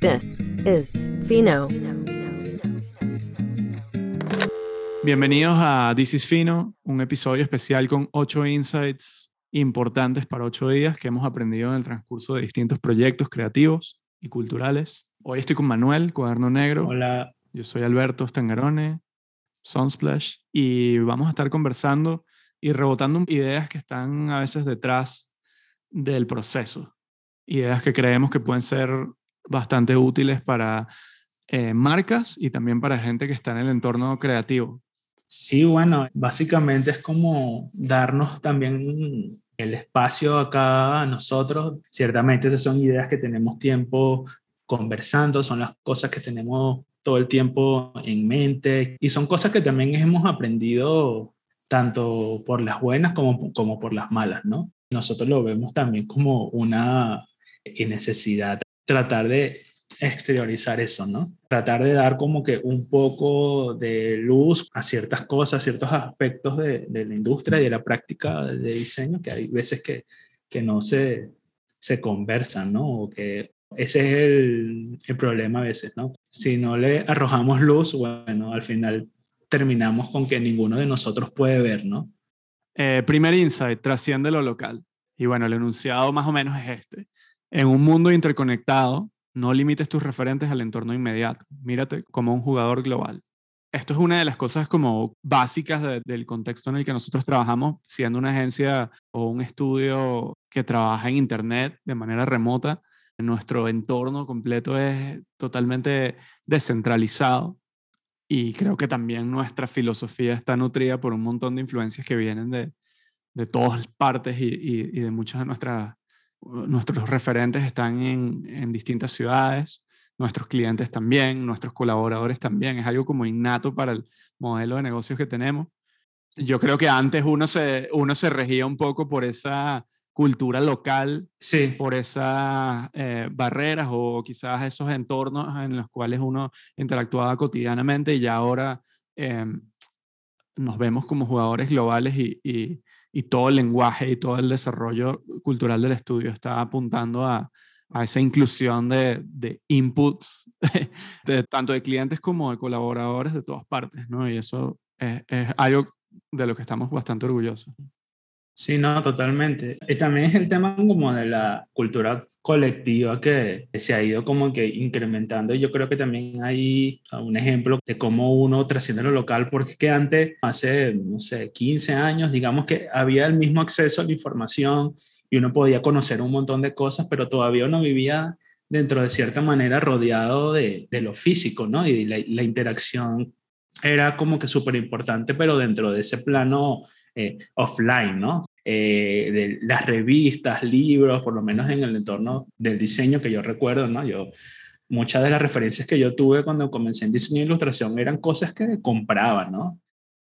This is Fino. Bienvenidos a This is Fino, un episodio especial con ocho insights importantes para ocho días que hemos aprendido en el transcurso de distintos proyectos creativos y culturales. Hoy estoy con Manuel, Cuaderno Negro. Hola. Yo soy Alberto Stangarone, Sunsplash, y vamos a estar conversando y rebotando ideas que están a veces detrás del proceso. Ideas que creemos que pueden ser bastante útiles para eh, marcas y también para gente que está en el entorno creativo. Sí, bueno, básicamente es como darnos también el espacio acá a nosotros. Ciertamente esas son ideas que tenemos tiempo conversando, son las cosas que tenemos todo el tiempo en mente y son cosas que también hemos aprendido tanto por las buenas como, como por las malas, ¿no? Nosotros lo vemos también como una necesidad, tratar de exteriorizar eso, ¿no? Tratar de dar como que un poco de luz a ciertas cosas, ciertos aspectos de, la industria y de la práctica de diseño que hay veces que, que no se, se conversan, ¿no? O que ese es el, el, problema a veces, ¿no? Si no le arrojamos luz, bueno, al final terminamos con que ninguno de nosotros puede ver, ¿no? Eh, primer insight, trasciende lo local. Y bueno, el enunciado más o menos es este. En un mundo interconectado, no limites tus referentes al entorno inmediato. Mírate como un jugador global. Esto es una de las cosas como básicas del contexto en el que nosotros trabajamos, siendo una agencia o un estudio que trabaja en Internet de manera remota. Nuestro entorno completo es totalmente descentralizado y creo que también nuestra filosofía está nutrida por un montón de influencias que vienen de, de todas partes y, y, y de muchas de nuestras nuestros referentes están en, en, distintas ciudades, nuestros clientes también, nuestros colaboradores también. Es algo como innato para el modelo de negocios que tenemos. Yo creo que antes uno se, uno se regía un poco por esa cultura local, sí. por esas eh, barreras o quizás esos entornos en los cuales uno interactuaba cotidianamente y ya ahora eh, nos vemos como jugadores globales y, y y todo el lenguaje y todo el desarrollo cultural del estudio está apuntando a, a esa inclusión de, de inputs, tanto de clientes como de colaboradores de todas partes, ¿no? Y eso es, es algo de lo que estamos bastante orgullosos. Sí, no, totalmente. Y también es el tema como de la cultura colectiva que se ha ido como que incrementando. Yo creo que también hay un ejemplo de cómo uno trasciende lo local, porque es que antes, hace, no sé, 15 años, digamos que había el mismo acceso a la información y uno podía conocer un montón de cosas, pero todavía uno vivía dentro de cierta manera rodeado de, de lo físico, ¿no? Y la, la interacción era como que súper importante, pero dentro de ese plano eh, offline, ¿no? Eh, de las revistas, libros, por lo menos en el entorno del diseño que yo recuerdo, ¿no? Yo, muchas de las referencias que yo tuve cuando comencé en diseño e ilustración eran cosas que compraba, ¿no?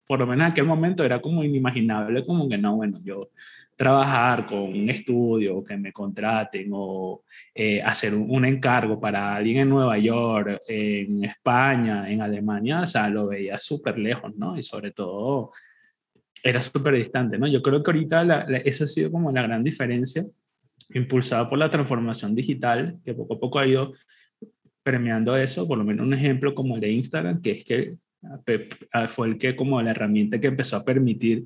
Por lo menos en aquel momento era como inimaginable, como que no, bueno, yo trabajar con un estudio, que me contraten o eh, hacer un, un, encargo para alguien en Nueva York, en España, en Alemania, o sea, lo veía súper lejos, ¿no? Y sobre todo era súper distante, ¿no? Yo creo que ahorita la, la, esa ha sido como la gran diferencia, impulsada por la transformación digital, que poco a poco ha ido premiando eso, por lo menos un ejemplo como el de Instagram, que es que fue el que como la herramienta que empezó a permitir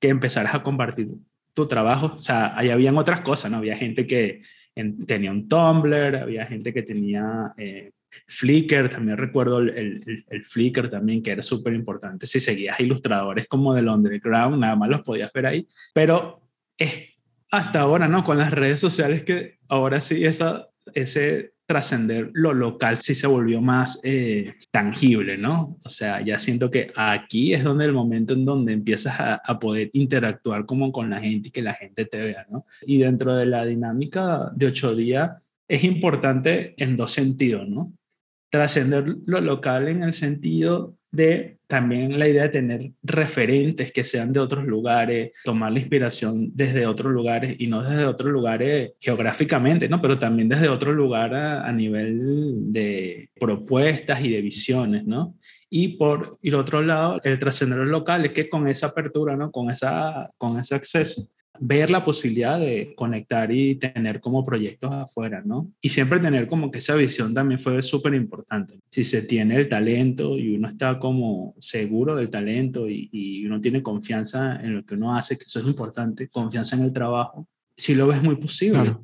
que empezaras a compartir tu trabajo, o sea, ahí habían otras cosas, ¿no? Había gente que en, tenía un Tumblr, había gente que tenía eh, Flickr, también recuerdo el, el, el Flickr también, que era súper importante. Si seguías ilustradores como del underground, nada más los podías ver ahí. Pero es hasta ahora, ¿no? Con las redes sociales que ahora sí esa, ese trascender lo local sí se volvió más eh, tangible, ¿no? O sea, ya siento que aquí es donde el momento en donde empiezas a, a, poder interactuar como con la gente y que la gente te vea, ¿no? Y dentro de la dinámica de ocho días es importante en dos sentidos, ¿no? Trascender lo local en el sentido de también la idea de tener referentes que sean de otros lugares, tomar la inspiración desde otros lugares y no desde otros lugares geográficamente, ¿no? Pero también desde otro lugar a, a nivel de propuestas y de visiones, ¿no? Y por el otro lado, el trascender local es que con esa apertura, ¿no? Con, esa, con ese acceso, ver la posibilidad de conectar y tener como proyectos afuera, ¿no? Y siempre tener como que esa visión también fue súper importante. Si se tiene el talento y uno está como seguro del talento y, y, uno tiene confianza en lo que uno hace, que eso es importante, confianza en el trabajo, si lo ves muy posible.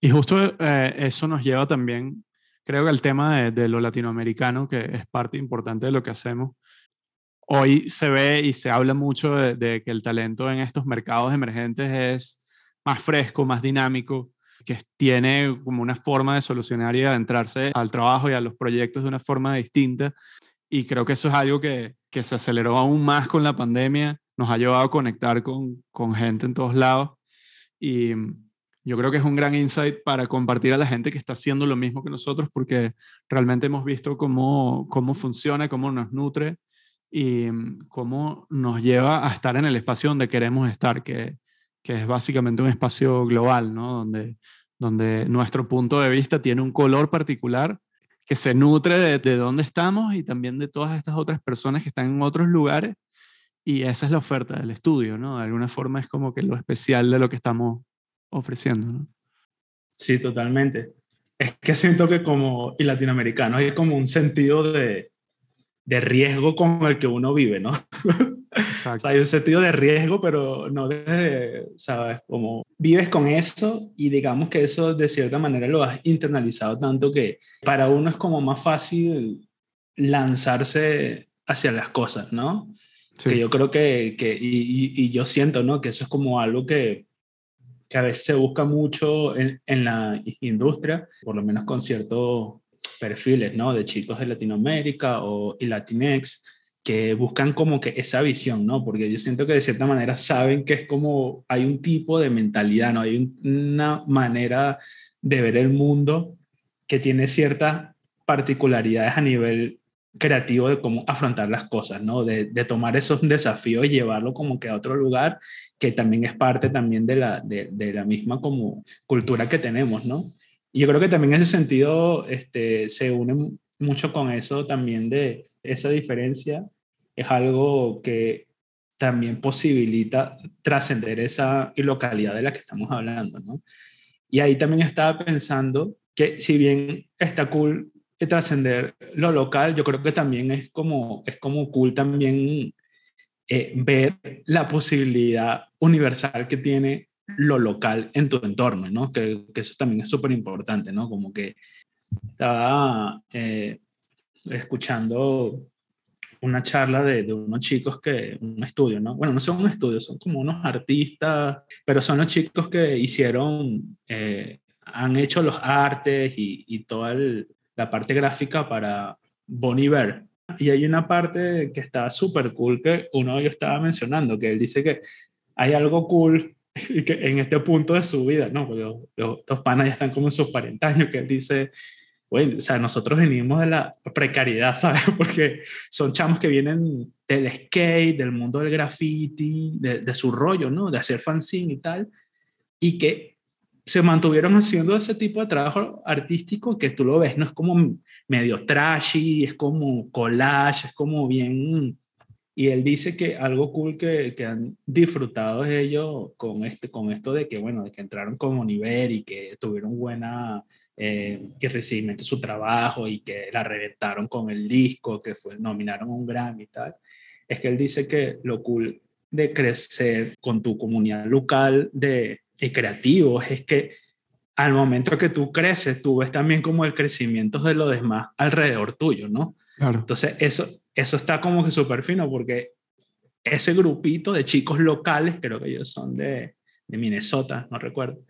Y justo eh, eso nos lleva también, creo que el tema de, de lo latinoamericano, que es parte importante de lo que hacemos, hoy se ve y se habla mucho de, que el talento en estos mercados emergentes es más fresco, más dinámico, que tiene como una forma de solucionar y adentrarse al trabajo y a los proyectos de una forma distinta. Y creo que eso es algo que, que se aceleró aún más con la pandemia, nos ha llevado a conectar con, con gente en todos lados. Y yo creo que es un gran insight para compartir a la gente que está haciendo lo mismo que nosotros, porque realmente hemos visto cómo, cómo funciona, cómo nos nutre y mm, cómo nos lleva a estar en el espacio donde queremos estar, que, que es básicamente un espacio global, ¿no? donde, donde nuestro punto de vista tiene un color particular que se nutre de, de dónde estamos y también de todas estas otras personas que están en otros lugares. Y esa es la oferta del estudio, ¿no? De alguna forma es como que lo especial de lo que estamos ofreciendo. Sí, totalmente. Es que siento que como y latinoamericanos hay como un sentido de, de riesgo con el que uno vive, ¿no? Exacto. hay un sentido de riesgo, pero no de, ¿sabes? Como vives con eso y digamos que eso de cierta manera lo has internalizado tanto que para uno es como más fácil lanzarse hacia las cosas, ¿no? Sí. Que yo creo que, que y, y, yo siento, ¿no? Que eso es como algo que, que a veces se busca mucho en, en la industria, por lo menos con cierto perfiles, ¿no? De chicos de Latinoamérica o y Latinex que buscan como que esa visión, ¿no? Porque yo siento que de cierta manera saben que es como hay un tipo de mentalidad, ¿no? Hay una manera de ver el mundo que tiene ciertas particularidades a nivel creativo de cómo afrontar las cosas, ¿no? De, de, tomar esos desafíos y llevarlo como que a otro lugar, que también es parte también de la, de, de la misma como cultura que tenemos, ¿no? Y yo creo que también en ese sentido este, se une mucho con eso también de esa diferencia. Es algo que también posibilita trascender esa localidad de la que estamos hablando, ¿no? Y ahí también estaba pensando que si bien está cool trascender lo local, yo creo que también es como, es como cool también eh, ver la posibilidad universal que tiene lo local en tu entorno, ¿no? Que, eso también es súper importante, ¿no? Como que estaba eh, escuchando una charla de, unos chicos que, un estudio, ¿no? Bueno, no son un estudio, son como unos artistas, pero son los chicos que hicieron, eh, han hecho los artes y, y toda la parte gráfica para Boniver. Y hay una parte que está súper cool que uno de ellos estaba mencionando, que él dice que hay algo cool y que en este punto de su vida, ¿no? Los, los panas ya están como en sus 40 años, que él dice, güey, o sea, nosotros venimos de la precariedad, ¿sabes? Porque son chamos que vienen del skate, del mundo del graffiti, de, de su rollo, ¿no? De hacer fanzine y tal, y que se mantuvieron haciendo ese tipo de trabajo artístico que tú lo ves, no es como medio trashy, es como collage, es como bien y él dice que algo cool que, que han disfrutado ellos con, este, con esto de que, bueno, de que entraron como nivel y que tuvieron buena eh, y recibimiento su trabajo y que la reventaron con el disco, que fue, nominaron un Grammy y tal, es que él dice que lo cool de crecer con tu comunidad local de, de creativos es que al momento que tú creces, tú ves también como el crecimiento de los demás alrededor tuyo, ¿no? Entonces, eso, eso está como que súper fino porque ese grupito de chicos locales, creo que ellos son de, de Minnesota, no recuerdo,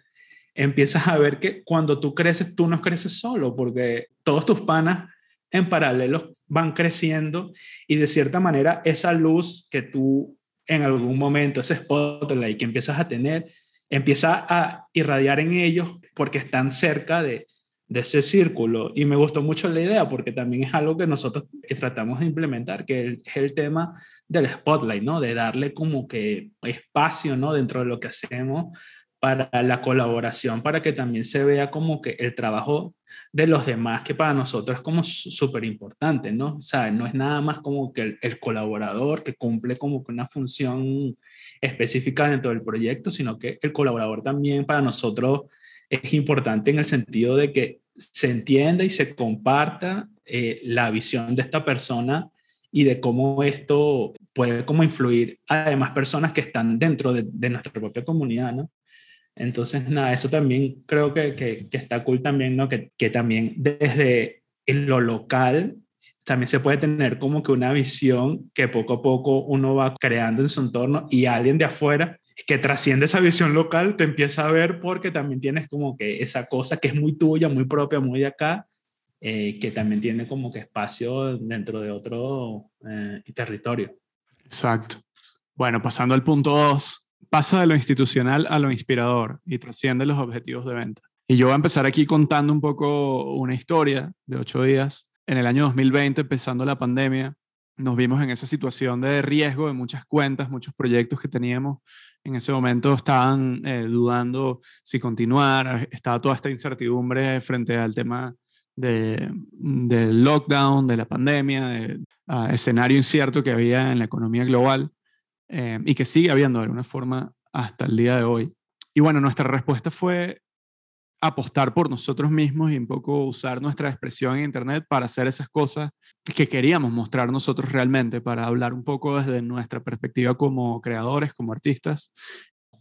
empiezas a ver que cuando tú creces, tú no creces solo, porque todos tus panas en paralelo van creciendo y de cierta manera esa luz que tú en algún momento, ese spotlight que empiezas a tener, empieza a irradiar en ellos porque están cerca de, de ese círculo. Y me gustó mucho la idea porque también es algo que nosotros tratamos de implementar, que es el tema del spotlight, ¿no? De darle como que espacio, ¿no? Dentro de lo que hacemos para la colaboración, para que también se vea como que el trabajo de los demás, que para nosotros es como súper importante, ¿no? O sea, no es nada más como que el, colaborador que cumple como que una función específica dentro del proyecto, sino que el colaborador también para nosotros es importante en el sentido de que se entienda y se comparta eh, la visión de esta persona y de cómo esto puede como influir a demás personas que están dentro de, nuestra propia comunidad, ¿no? Entonces, nada, eso también creo que, que, está cool también, ¿no? Que, que también desde lo local también se puede tener como que una visión que poco a poco uno va creando en su entorno y alguien de afuera que trasciende esa visión local te empieza a ver porque también tienes como que esa cosa que es muy tuya, muy propia, muy de acá, eh, que también tiene como que espacio dentro de otro eh, territorio. Exacto. Bueno, pasando al punto dos, pasa de lo institucional a lo inspirador y trasciende los objetivos de venta. Y yo voy a empezar aquí contando un poco una historia de ocho días. En el año 2020, empezando la pandemia, nos vimos en esa situación de riesgo de muchas cuentas, muchos proyectos que teníamos. En ese momento estaban eh, dudando si continuar, estaba toda esta incertidumbre frente al tema de, del lockdown, de la pandemia, del ah, escenario incierto que había en la economía global. Eh, y que sigue habiendo de alguna forma hasta el día de hoy. Y bueno, nuestra respuesta fue apostar por nosotros mismos y un poco usar nuestra expresión en Internet para hacer esas cosas que queríamos mostrar nosotros realmente, para hablar un poco desde nuestra perspectiva como creadores, como artistas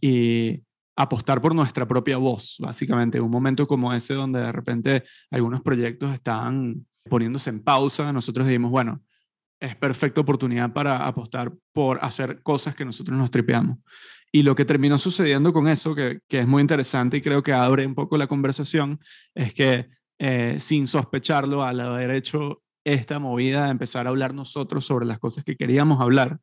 y apostar por nuestra propia voz, básicamente. Un momento como ese donde de repente algunos proyectos estaban poniéndose en pausa, nosotros dijimos, bueno, es perfecta oportunidad para apostar por hacer cosas que nosotros nos tripeamos. Y lo que terminó sucediendo con eso, que, es muy interesante y creo que abre un poco la conversación, es que eh, sin sospecharlo, al haber hecho esta movida de empezar a hablar nosotros sobre las cosas que queríamos hablar,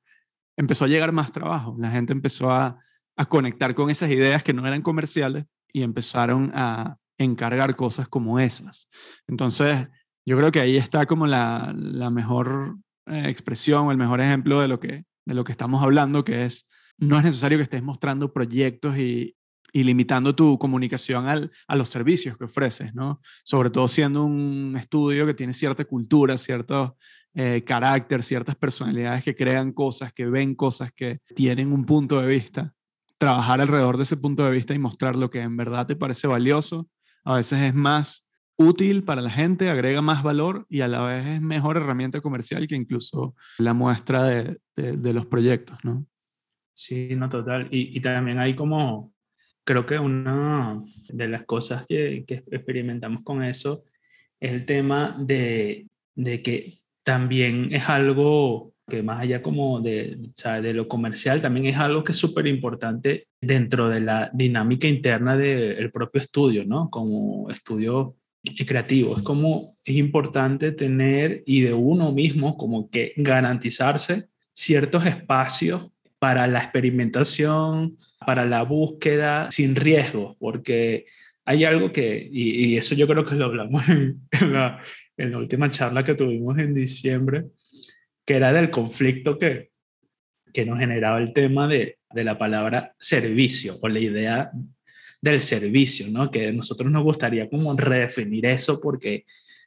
empezó a llegar más trabajo. La gente empezó a, a conectar con esas ideas que no eran comerciales y empezaron a encargar cosas como esas. Entonces, yo creo que ahí está como la, la mejor eh, expresión el mejor ejemplo de lo, que, de lo que estamos hablando, que es, no es necesario que estés mostrando proyectos y, limitando tu comunicación al, a los servicios que ofreces, ¿no? Sobre todo siendo un estudio que tiene cierta cultura, cierto eh, carácter, ciertas personalidades que crean cosas, que ven cosas, que tienen un punto de vista. Trabajar alrededor de ese punto de vista y mostrar lo que en verdad te parece valioso, a veces es más útil para la gente, agrega más valor y a la vez es mejor herramienta comercial que incluso la muestra de, de, los proyectos, ¿no? Sí, no, total. Y, y, también hay como, creo que una de las cosas que, que experimentamos con eso es el tema de, de, que también es algo que más allá como de, de lo comercial, también es algo que es súper importante dentro de la dinámica interna del propio estudio, ¿no? Como estudio creativo. Es como es importante tener y de uno mismo como que garantizarse ciertos espacios para la experimentación, para la búsqueda sin riesgo, porque hay algo que, y, eso yo creo que lo hablamos en, la, en, la, última charla que tuvimos en diciembre, que era del conflicto que, que nos generaba el tema de, de la palabra servicio o la idea del servicio, ¿no? Que a nosotros nos gustaría como redefinir eso porque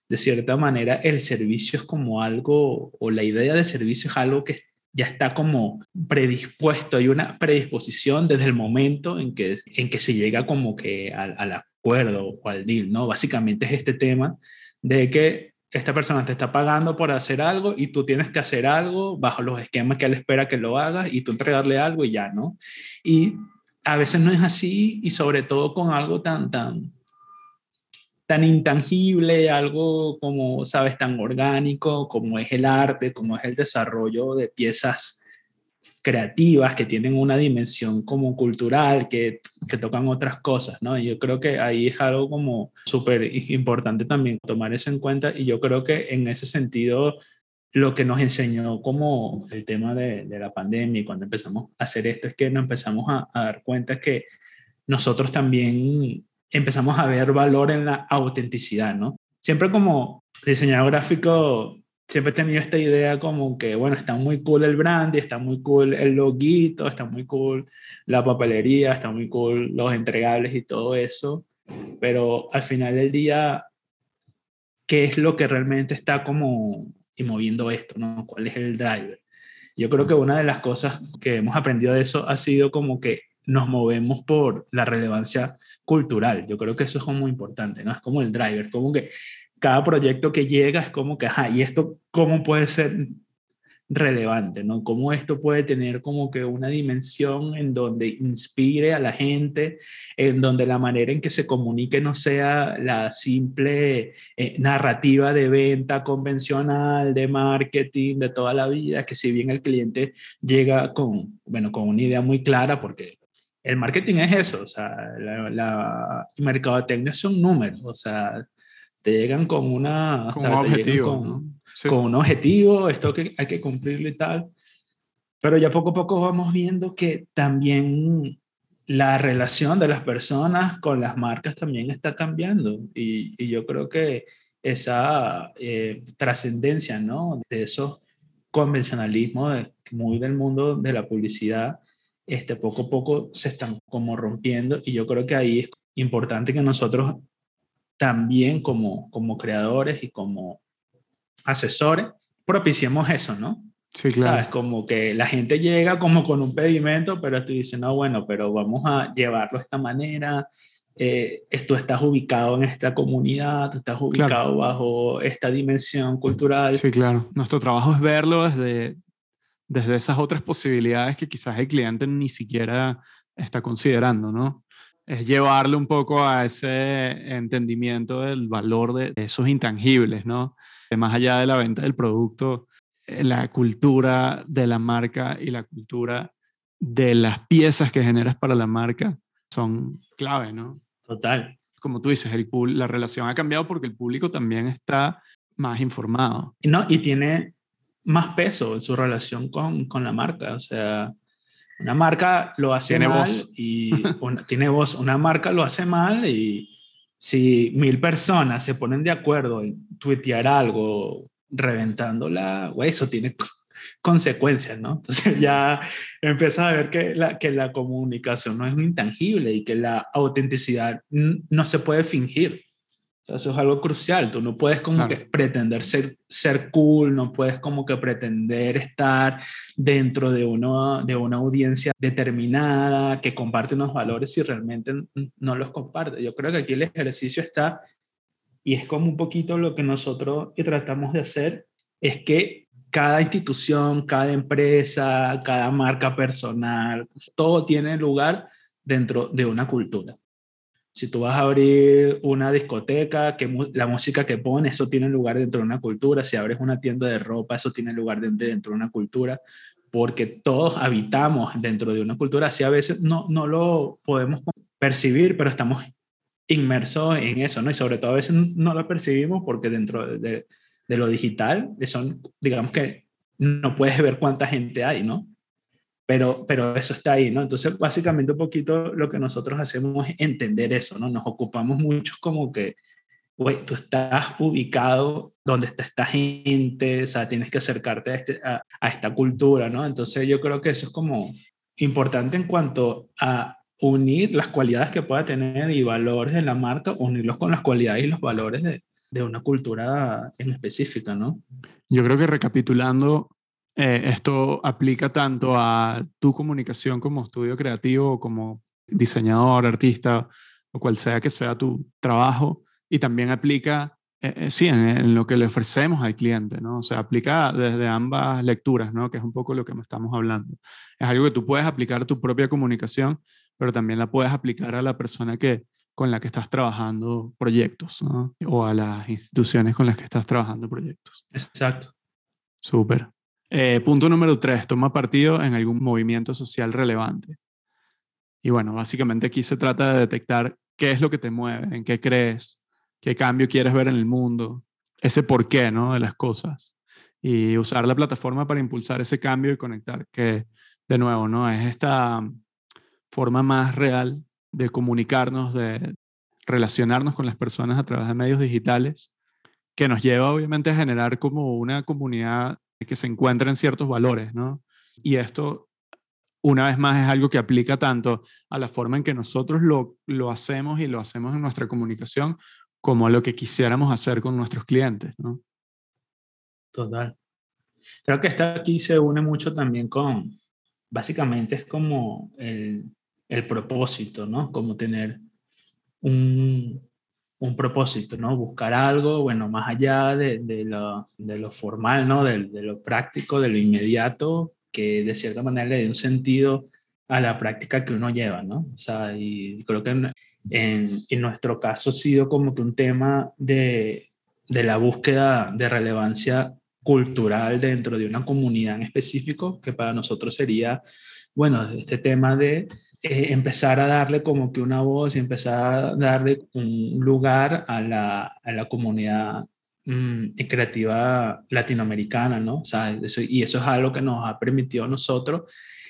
de cierta manera el servicio es como algo, o la idea de servicio es algo que ya está como predispuesto, hay una predisposición desde el momento en que, en que se llega como que al, al acuerdo o al deal, ¿no? Básicamente es este tema de que esta persona te está pagando por hacer algo y tú tienes que hacer algo bajo los esquemas que él espera que lo hagas y tú entregarle algo y ya, ¿no? Y a veces no es así y sobre todo con algo tan, tan, tan intangible, algo como, sabes, tan orgánico como es el arte, como es el desarrollo de piezas creativas que tienen una dimensión como cultural, que, que tocan otras cosas, ¿no? Yo creo que ahí es algo como súper importante también tomar eso en cuenta y yo creo que en ese sentido lo que nos enseñó como el tema de, la pandemia y cuando empezamos a hacer esto es que nos empezamos a, dar cuenta que nosotros también empezamos a ver valor en la autenticidad, ¿no? Siempre como diseñador gráfico siempre he tenido esta idea como que, bueno, está muy cool el brand, está muy cool el loguito, está muy cool la papelería, está muy cool los entregables y todo eso, pero al final del día, ¿qué es lo que realmente está como y moviendo esto, ¿no? ¿Cuál es el driver? Yo creo que una de las cosas que hemos aprendido de eso ha sido como que nos movemos por la relevancia cultural. Yo creo que eso es muy importante, ¿no? Es como el driver, como que cada proyecto que llega es como que, ajá, ¿y esto cómo puede ser relevante, ¿no? Cómo esto puede tener como que una dimensión en donde inspire a la gente, en donde la manera en que se comunique no sea la simple eh, narrativa de venta convencional, de marketing, de toda la vida, que si bien el cliente llega con, bueno, con una idea muy clara, porque el marketing es eso, o sea, la, la mercadotecnia son números, o sea, te llegan con una... Con un objetivo, con, un objetivo, esto que hay que cumplirlo y tal. Pero ya poco a poco vamos viendo que también la relación de las personas con las marcas también está cambiando. Y, y yo creo que esa eh, trascendencia, ¿no? De esos convencionalismos muy del mundo de la publicidad, este, poco a poco se están como rompiendo y yo creo que ahí es importante que nosotros también como, como creadores y como asesores propiciemos eso, ¿no? Sí, claro. ¿Sabes? Como que la gente llega como con un pedimento, pero tú dices, no, bueno, pero vamos a llevarlo de esta manera. Eh, tú estás ubicado en esta comunidad, tú estás ubicado bajo esta dimensión cultural. Sí, claro. Nuestro trabajo es verlo desde, desde esas otras posibilidades que quizás el cliente ni siquiera está considerando, ¿no? es llevarle un poco a ese entendimiento del valor de esos intangibles, ¿no? más allá de la venta del producto, eh, la cultura de la marca y la cultura de las piezas que generas para la marca son clave, ¿no? Total. Como tú dices, el, la relación ha cambiado porque el público también está más informado. No, y tiene más peso en su relación con, con la marca. O sea, una marca lo hace mal y tiene voz. Una marca lo hace mal y si mil personas se ponen de acuerdo en tuitear algo reventándola, eso tiene consecuencias, ¿no? Entonces ya empiezas a ver que la, que la comunicación no es intangible y que la autenticidad no se puede fingir eso es algo crucial. Tú no puedes como que pretender ser, ser cool, no puedes como que pretender estar dentro de, uno, de una audiencia determinada que comparte unos valores si realmente no los comparte. Yo creo que aquí el ejercicio está, y es como un poquito lo que nosotros tratamos de hacer, es que cada institución, cada empresa, cada marca personal, todo tiene lugar dentro de una cultura. Si tú vas a abrir una discoteca, que la música que pones, eso tiene lugar dentro de una cultura. Si abres una tienda de ropa, eso tiene lugar dentro de una cultura, porque todos habitamos dentro de una cultura. Así a veces no, no lo podemos percibir, pero estamos inmersos en eso, ¿no? Y sobre todo a veces no lo percibimos porque dentro de, de lo digital, son, digamos que no puedes ver cuánta gente hay, ¿no? Pero, pero eso está ahí, ¿no? Entonces, básicamente un poquito lo que nosotros hacemos es entender eso, ¿no? Nos ocupamos mucho como que, güey, tú estás ubicado donde está esta gente, o sea, tienes que acercarte a, este, a, a esta cultura, ¿no? Entonces, yo creo que eso es como importante en cuanto a unir las cualidades que pueda tener y valores de la marca, unirlos con las cualidades y los valores de, de una cultura en específica, ¿no? Yo creo que recapitulando, eh, esto aplica tanto a tu comunicación como estudio creativo, como diseñador, artista, o cual sea que sea tu trabajo, y también aplica, eh, eh, sí, en, lo que le ofrecemos al cliente, ¿no? O sea, aplica desde ambas lecturas, ¿no? Que es un poco lo que estamos hablando. Es algo que tú puedes aplicar a tu propia comunicación, pero también la puedes aplicar a la persona que, con la que estás trabajando proyectos, ¿no? O a las instituciones con las que estás trabajando proyectos. Exacto. Súper. Eh, punto número tres, toma partido en algún movimiento social relevante. Y bueno, básicamente aquí se trata de detectar qué es lo que te mueve, en qué crees, qué cambio quieres ver en el mundo, ese porqué, ¿no? De las cosas. Y usar la plataforma para impulsar ese cambio y conectar, que de nuevo, ¿no? Es esta forma más real de comunicarnos, de relacionarnos con las personas a través de medios digitales que nos lleva obviamente a generar como una comunidad que se encuentra en ciertos valores, ¿no? Y esto, una vez más, es algo que aplica tanto a la forma en que nosotros lo, lo hacemos y lo hacemos en nuestra comunicación, como a lo que quisiéramos hacer con nuestros clientes, ¿no? Total. Creo que esto aquí se une mucho también con, básicamente es como el, el propósito, ¿no? Como tener un, un, propósito, ¿no? Buscar algo, bueno, más allá de, de, lo, de lo, formal, ¿no? De, de, lo práctico, de lo inmediato, que de cierta manera le dé un sentido a la práctica que uno lleva, ¿no? O sea, y creo que en, en, en nuestro caso ha sido como que un tema de, la búsqueda de relevancia cultural dentro de una comunidad en específico, que para nosotros sería, bueno, este tema de eh, empezar a darle como que una voz y empezar a darle un lugar a la, a la comunidad mmm, creativa latinoamericana, ¿no? O sea, eso, y eso es algo que nos ha permitido a nosotros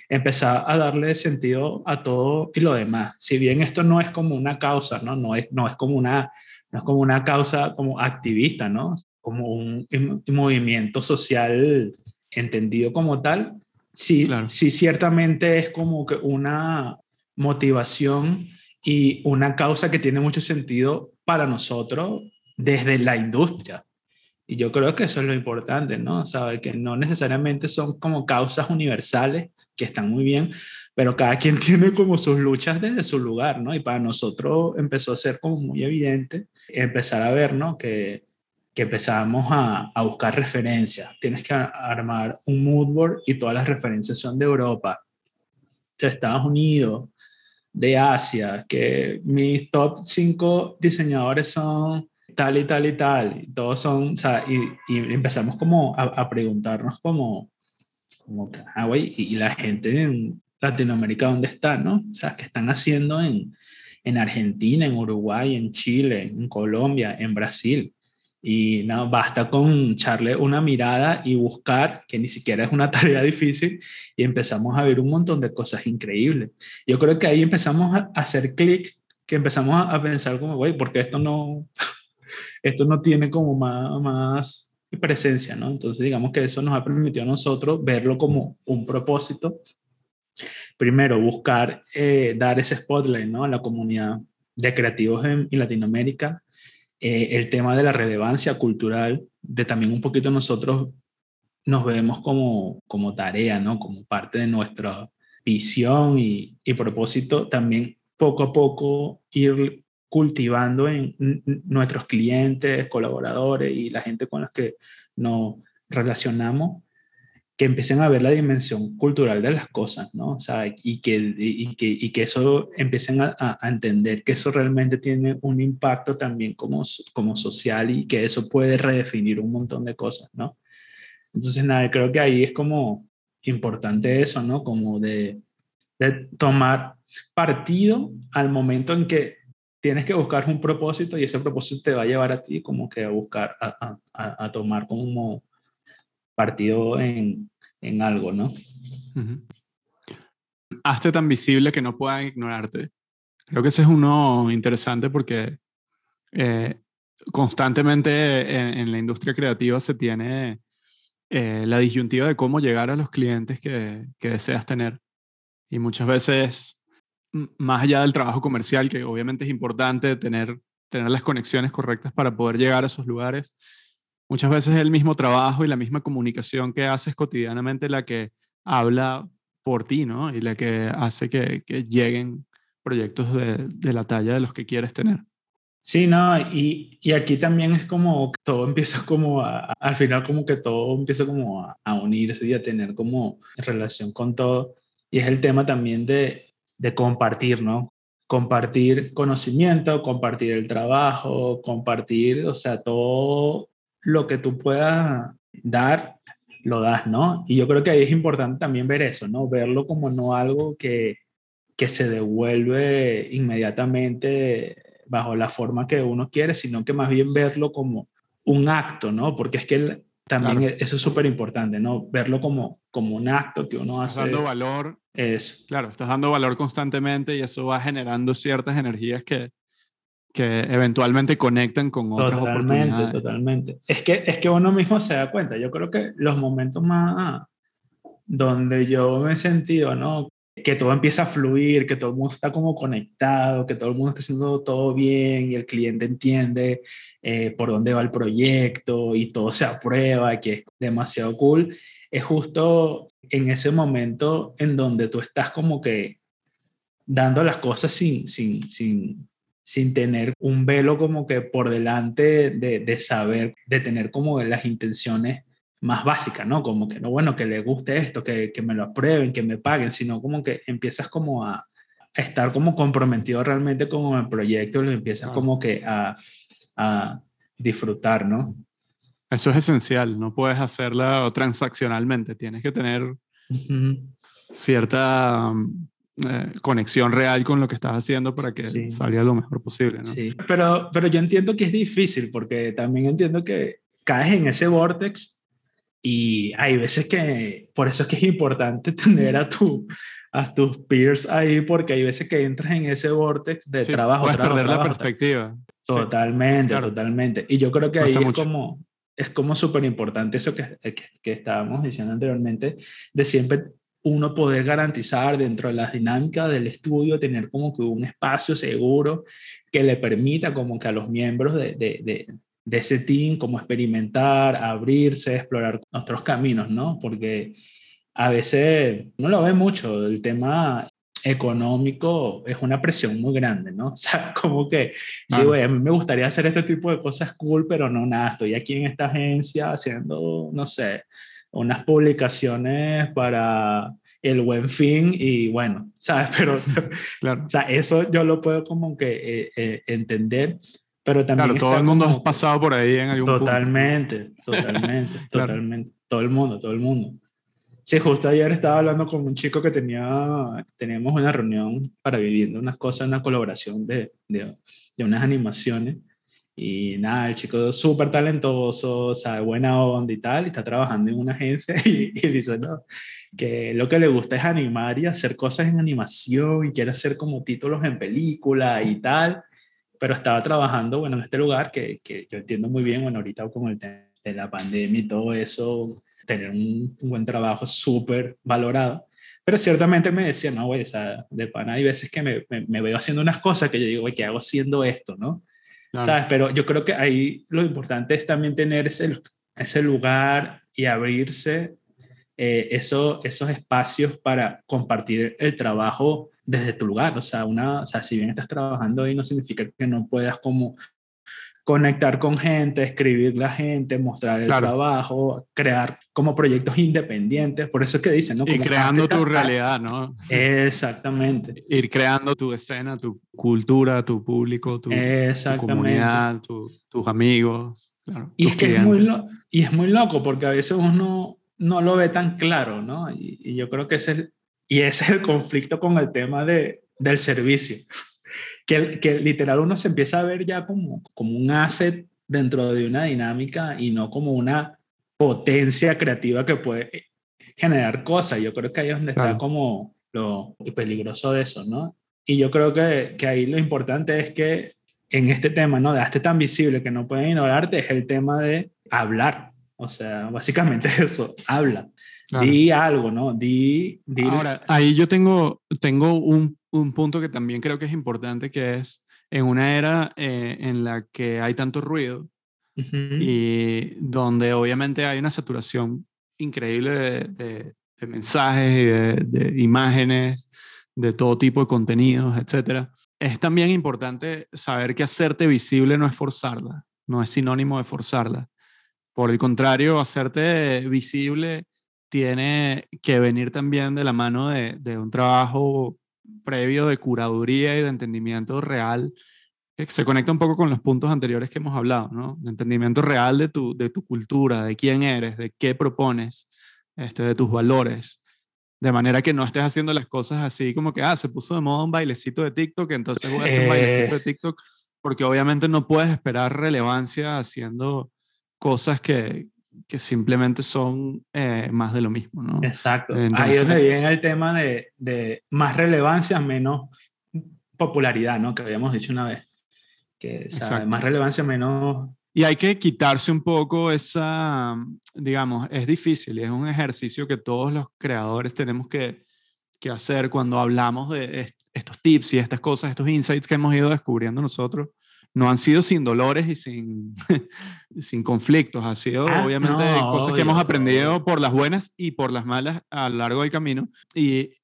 empezar a darle sentido a todo y lo demás. Si bien esto no es como una causa, ¿no? No es, no es como una no es como una causa como activista, ¿no? como un, un, movimiento social entendido como tal, sí, claro. sí ciertamente es como que una motivación y una causa que tiene mucho sentido para nosotros desde la industria. Y yo creo que eso es lo importante, ¿no? Sabe que no necesariamente son como causas universales, que están muy bien, pero cada quien tiene como sus luchas desde su lugar, ¿no? Y para nosotros empezó a ser como muy evidente empezar a ver, ¿no? Que que empezamos a, a, buscar referencias. Tienes que armar un mood board y todas las referencias son de Europa, de Estados Unidos, de Asia, que mis top 5 diseñadores son tal y tal y tal, y todos son, o sea, y, y empezamos como a, a, preguntarnos como, como ah, güey, y, y la gente en Latinoamérica, ¿dónde está, no? O sea, ¿qué están haciendo en, en Argentina, en Uruguay, en Chile, en Colombia, en Brasil? Y no, basta con echarle una mirada y buscar, que ni siquiera es una tarea difícil, y empezamos a ver un montón de cosas increíbles. Yo creo que ahí empezamos a hacer clic, que empezamos a pensar como, güey, porque esto no, esto no tiene como más, más presencia, ¿no? Entonces, digamos que eso nos ha permitido a nosotros verlo como un propósito. Primero, buscar eh, dar ese spotlight, ¿no? A la comunidad de creativos en Latinoamérica, eh, el tema de la relevancia cultural, de también un poquito nosotros nos vemos como, como tarea, ¿no? Como parte de nuestra visión y, y propósito, también poco a poco ir cultivando en nuestros clientes, colaboradores y la gente con la que nos relacionamos que empiecen a ver la dimensión cultural de las cosas, ¿no? O sea, y que, y que, y que eso empiecen a, a, entender que eso realmente tiene un impacto también como, como social y que eso puede redefinir un montón de cosas, ¿no? Entonces, nada, creo que ahí es como importante eso, ¿no? Como de, de tomar partido al momento en que tienes que buscar un propósito y ese propósito te va a llevar a ti como que a buscar, a, a, a tomar como partido en, en algo, ¿no? Uh. Hazte tan visible que no puedan ignorarte. Creo que ese es uno interesante porque eh, constantemente en, en, la industria creativa se tiene eh, la disyuntiva de cómo llegar a los clientes que, que deseas tener. Y muchas veces, más allá del trabajo comercial, que obviamente es importante tener, tener las conexiones correctas para poder llegar a esos lugares, muchas veces es el mismo trabajo y la misma comunicación que haces cotidianamente la que habla por ti, ¿no? Y la que hace que, que lleguen proyectos de, de, la talla de los que quieres tener. Sí, no, y, y aquí también es como todo empieza como a, al final como que todo empieza como a, a, unirse y a tener como relación con todo. Y es el tema también de, de compartir, ¿no? Compartir conocimiento, compartir el trabajo, compartir, o sea, todo lo que tú puedas dar, lo das, ¿no? Y yo creo que ahí es importante también ver eso, ¿no? Verlo como no algo que, que se devuelve inmediatamente bajo la forma que uno quiere, sino que más bien verlo como un acto, ¿no? Porque es que también claro. eso es súper importante, ¿no? Verlo como, como un acto que uno estás hace. dando valor. Eso. Claro, estás dando valor constantemente y eso va generando ciertas energías que, que eventualmente conectan con otras totalmente, oportunidades. Totalmente, Es que, es que uno mismo se da cuenta. Yo creo que los momentos más donde yo me he sentido, ¿no? Que todo empieza a fluir, que todo el mundo está como conectado, que todo el mundo está haciendo todo bien y el cliente entiende eh, por dónde va el proyecto y todo se aprueba, que es demasiado cool. Es justo en ese momento en donde tú estás como que dando las cosas sin, sin, sin, sin tener un velo como que por delante de, de, saber, de tener como las intenciones más básicas, ¿no? Como que, no, bueno, que le guste esto, que, que me lo aprueben, que me paguen, sino como que empiezas como a, a estar como comprometido realmente con el proyecto y lo empiezas como que a, a disfrutar, ¿no? Eso es esencial, no puedes hacerla transaccionalmente, tienes que tener uh -huh. cierta eh, conexión real con lo que estás haciendo para que sí. salga lo mejor posible. ¿no? Sí, pero, pero yo entiendo que es difícil porque también entiendo que caes en ese vortex y hay veces que, por eso es que es importante tener a, tu, a tus peers ahí porque hay veces que entras en ese vortex de sí, trabajo. Puedes trabajo, perder trabajo, la perspectiva. Totalmente, claro. totalmente. Y yo creo que Pasa ahí es como, es como súper importante eso que, que, que estábamos diciendo anteriormente, de siempre uno poder garantizar dentro de las dinámicas del estudio, tener como que un espacio seguro que le permita como que a los miembros de, de, de, de ese team como experimentar, abrirse, explorar otros caminos, ¿no? Porque a veces no lo ve mucho, el tema económico es una presión muy grande, ¿no? O sea, como que, sí, güey, a mí me gustaría hacer este tipo de cosas cool, pero no, nada, estoy aquí en esta agencia haciendo, no sé, unas publicaciones para el buen fin y bueno, ¿sabes? Pero, claro. o sea, eso yo lo puedo como que eh, eh, entender, pero también... Claro, todo el mundo ha pasado por ahí en algún totalmente, punto. Totalmente, claro. totalmente, todo el mundo, todo el mundo. Sí, justo ayer estaba hablando con un chico que tenía, teníamos una reunión para viviendo unas cosas, una colaboración de, de, de unas animaciones y nada, el chico súper talentoso, sabe buena onda y tal, y está trabajando en una agencia y, y, dice, no, que lo que le gusta es animar y hacer cosas en animación y quiere hacer como títulos en película y tal, pero estaba trabajando, bueno, en este lugar que, que yo entiendo muy bien, bueno, ahorita con el tema de la pandemia y todo eso, tener un, buen trabajo súper valorado. Pero ciertamente me decía, no, güey, o sea, de pana hay veces que me, me, me veo haciendo unas cosas que yo digo, güey, ¿qué hago haciendo esto, no? ¿Sabes? Pero yo creo que ahí lo importante es también tener ese, ese lugar y abrirse eh, eso, esos espacios para compartir el trabajo desde tu lugar. O sea, una, o sea, si bien estás trabajando ahí, no significa que no puedas como conectar con gente, escribir la gente, mostrar el claro. trabajo, crear como proyectos independientes. Por eso es que dicen, ¿no? Como y creando tu realidad, ¿no? Exactamente. Ir creando tu escena, tu cultura, tu público, tu, tu comunidad, tu, tus amigos. Claro, y, es que es muy y es muy loco porque a veces uno no lo ve tan claro, ¿no? Y, y yo creo que ese es, y ese es el conflicto con el tema de, del servicio que, que literal uno se empieza a ver ya como, como un asset dentro de una dinámica y no como una potencia creativa que puede generar cosas. Yo creo que ahí es donde claro. está como lo peligroso de eso, ¿no? Y yo creo que, que ahí lo importante es que en este tema, ¿no? De hazte tan visible que no pueden ignorarte, es el tema de hablar. O sea, básicamente eso, habla. Claro. Di algo, ¿no? Di, di Ahora, ahí yo tengo, tengo un, un, punto que también creo que es importante, que es en una era eh, en la que hay tanto ruido uh -huh. y donde obviamente hay una saturación increíble de, de, de mensajes y de, de, imágenes, de todo tipo de contenidos, etc. Es también importante saber que hacerte visible no es forzarla, no es sinónimo de forzarla. Por el contrario, hacerte visible tiene que venir también de la mano de, de, un trabajo previo de curaduría y de entendimiento real, que se conecta un poco con los puntos anteriores que hemos hablado, ¿no? De entendimiento real de tu, de tu cultura, de quién eres, de qué propones, este, de tus valores. De manera que no estés haciendo las cosas así como que, ah, se puso de moda un bailecito de TikTok, entonces voy a hacer un bailecito de TikTok, porque obviamente no puedes esperar relevancia haciendo cosas que, que simplemente son eh, más de lo mismo, ¿no? Exacto. Entonces, Ahí es donde viene el tema de, de, más relevancia, menos popularidad, ¿no? Que habíamos dicho una vez. que o sea, más relevancia, menos... Y hay que quitarse un poco esa, digamos, es difícil y es un ejercicio que todos los creadores tenemos que, que hacer cuando hablamos de estos tips y estas cosas, estos insights que hemos ido descubriendo nosotros no han sido sin dolores y sin, sin conflictos, ha sido ah, obviamente cosas que hemos aprendido por las buenas y por las malas a lo largo del camino. Y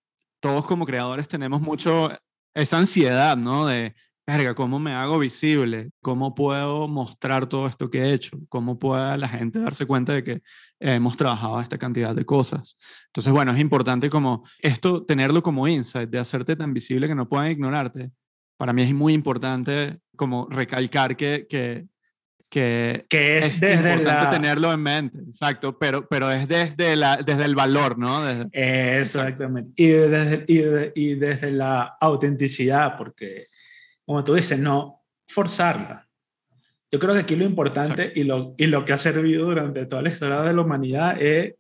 todos como creadores tenemos mucho esa ansiedad, ¿no? De, verga, ¿cómo me hago visible? ¿Cómo puedo mostrar todo esto que he hecho? ¿Cómo puede la gente darse cuenta de que hemos trabajado esta cantidad de cosas? Entonces, bueno, es importante como esto, tenerlo como insight, de hacerte tan visible que no puedan ignorarte. Para mí es muy importante como recalcar que, que, que, que es, desde importante tenerlo en mente, exacto, pero, pero es desde, la, desde el valor, ¿no? Exactamente. Y desde, y, y desde la autenticidad, porque como tú dices, no forzarla. Yo creo que aquí lo importante y lo, y lo que ha servido durante toda la historia de la humanidad es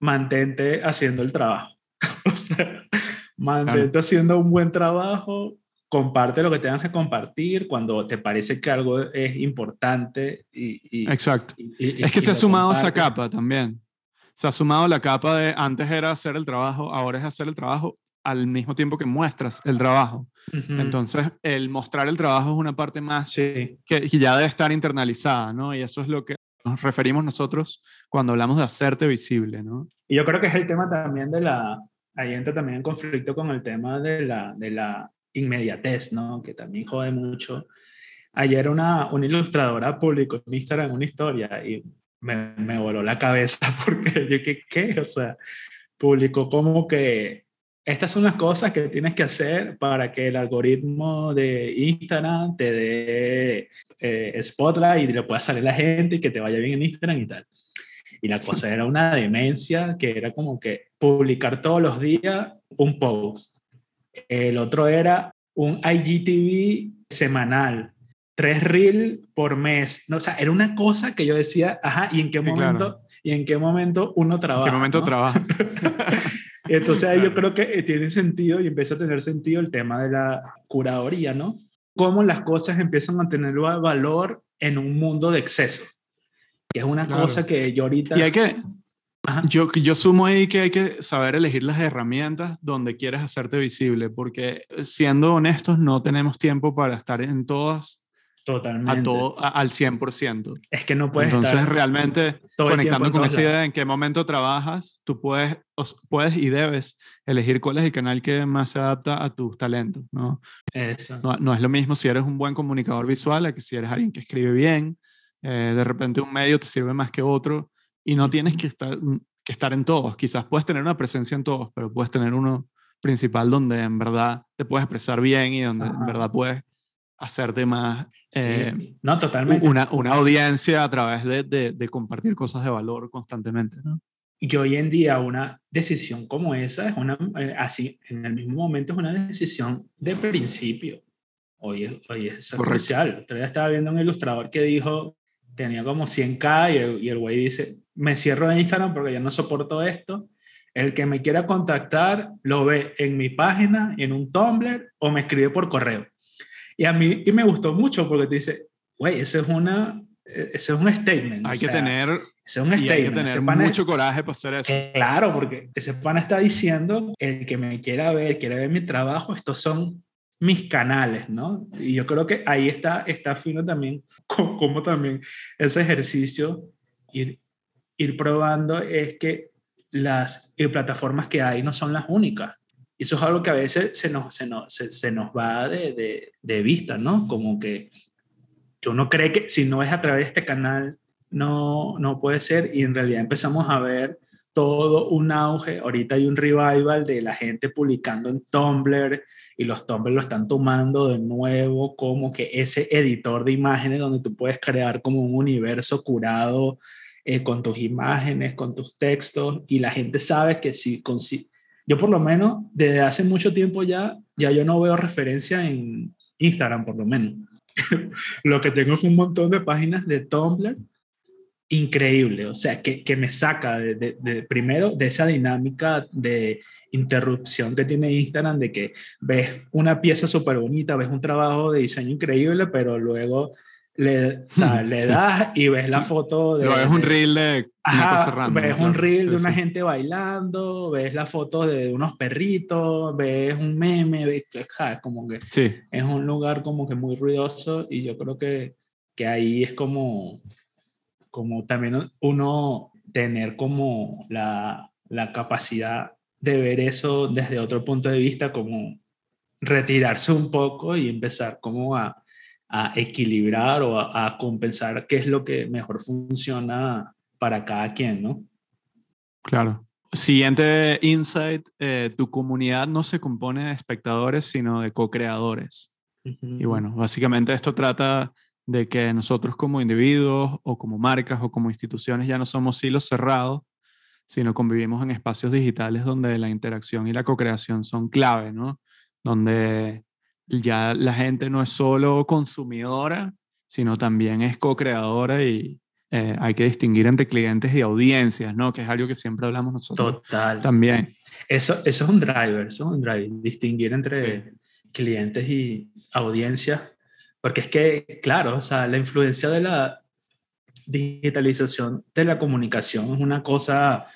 mantente haciendo el trabajo. o sea, mantente haciendo un buen trabajo, comparte lo que tengas que compartir cuando te parece que algo es importante. Y, Exacto. es que se ha sumado esa capa también. Se ha sumado la capa de antes era hacer el trabajo, ahora es hacer el trabajo al mismo tiempo que muestras el trabajo. Entonces, el mostrar el trabajo es una parte más que, ya debe estar internalizada, ¿no? Y eso es lo que nos referimos nosotros cuando hablamos de hacerte visible, ¿no? Y yo creo que es el tema también de la, ahí entra también en conflicto con el tema de la, de la inmediatez, ¿no? Que también jode mucho. Ayer una, una ilustradora publicó en Instagram una historia y me, me voló la cabeza porque yo, ¿qué? ¿qué? O sea, publicó como que estas son las cosas que tienes que hacer para que el algoritmo de Instagram te dé eh, spotlight y le pueda salir la gente y que te vaya bien en Instagram y tal. Y la cosa era una demencia que era como que publicar todos los días un post. El otro era un IGTV semanal, tres reel por mes. No, o sea, era una cosa que yo decía, ajá, ¿y en qué momento? ¿Y en qué momento uno trabaja? ¿En qué momento trabaja? Entonces ahí yo creo que eh, tiene sentido y empieza a tener sentido el tema de la curaduría, ¿no? Cómo las cosas empiezan a tener valor en un mundo de exceso, que es una cosa que yo ahorita... Y hay que... Yo, yo sumo ahí que hay que saber elegir las herramientas donde quieres hacerte visible, porque siendo honestos no tenemos tiempo para estar en todas Totalmente. A todo, al 100%. Es que no puedes Entonces, realmente, conectando con esa idea de en qué momento trabajas, tú puedes, puedes y debes elegir cuál es el canal que más se adapta a tus talentos, ¿no? Eso. No, no es lo mismo si eres un buen comunicador visual a que si eres alguien que escribe bien. Eh, de repente un medio te sirve más que otro y no tienes que estar, que estar en todos. Quizás puedes tener una presencia en todos, pero puedes tener uno principal donde en verdad te puedes expresar bien y donde en verdad puedes hacerte más eh, no, totalmente. Una, una, audiencia a través de, de, de, compartir cosas de valor constantemente. ¿no? Y hoy en día una decisión como esa es una, eh, así, en el mismo momento es una decisión de principio. Hoy, hoy es crucial. Otro día estaba viendo un ilustrador que dijo, tenía como 100k y el güey dice, me cierro en Instagram porque ya no soporto esto. El que me quiera contactar lo ve en mi página, en un Tumblr o me escribe por correo. Y a mí y me gustó mucho porque te dice, güey, ese es una ese es un statement. Hay que tener, ese es un statement. Hay que tener mucho coraje para hacer eso. Claro, porque ese pan está diciendo, el que me quiera ver, quiere ver mi trabajo, estos son mis canales, ¿no? Y yo creo que ahí está, está fino también, como, también ese ejercicio, ir, ir probando, es que las plataformas que hay no son las únicas. Y eso es algo que a veces se nos, se nos, se, nos va de, de, de, vista, ¿no? Como que, que uno cree que si no es a través de este canal, no, no puede ser. Y en realidad empezamos a ver todo un auge. Ahorita hay un revival de la gente publicando en Tumblr y los Tumblr lo están tomando de nuevo como que ese editor de imágenes donde tú puedes crear como un universo curado eh, con tus imágenes, con tus textos y la gente sabe que si, con, si yo por lo menos, desde hace mucho tiempo ya, ya yo no veo referencia en Instagram, por lo menos. lo que tengo es un montón de páginas de Tumblr increíble, o sea, que, que me saca de, de, primero de esa dinámica de interrupción que tiene Instagram, de que ves una pieza súper bonita, ves un trabajo de diseño increíble, pero luego le, o sea, le das y ves la foto de... ves un reel de... Ajá, ves un reel de una gente bailando, ves la foto de unos perritos, ves un meme, ves, como que sí. es un lugar como que muy ruidoso y yo creo que, que ahí es como, como también uno tener como la, la capacidad de ver eso desde otro punto de vista, como retirarse un poco y empezar como a a equilibrar o a, compensar qué es lo que mejor funciona para cada quien, ¿no? Claro. Siguiente insight, eh, tu comunidad no se compone de espectadores, sino de co-creadores. Y bueno, básicamente esto trata de que nosotros como individuos o como marcas o como instituciones ya no somos hilos cerrados, sino convivimos en espacios digitales donde la interacción y la co-creación son clave, ¿no? Donde ya la gente no es solo consumidora, sino también es co-creadora y eh, hay que distinguir entre clientes y audiencias, ¿no? Que es algo que siempre hablamos nosotros. Total. También. Eso, eso es un driver, eso es un driver, distinguir entre clientes y audiencias, porque es que, claro, o sea, la influencia de la digitalización de la comunicación es una cosa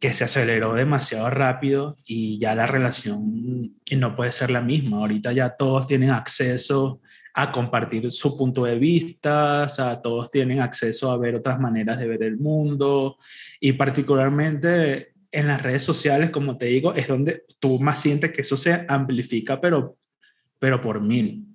que se aceleró demasiado rápido y ya la relación no puede ser la misma. Ahorita ya todos tienen acceso a compartir su punto de vista, o todos tienen acceso a ver otras maneras de ver el mundo y particularmente en las redes sociales, como te digo, es donde tú más sientes que eso se amplifica, pero, pero por mil.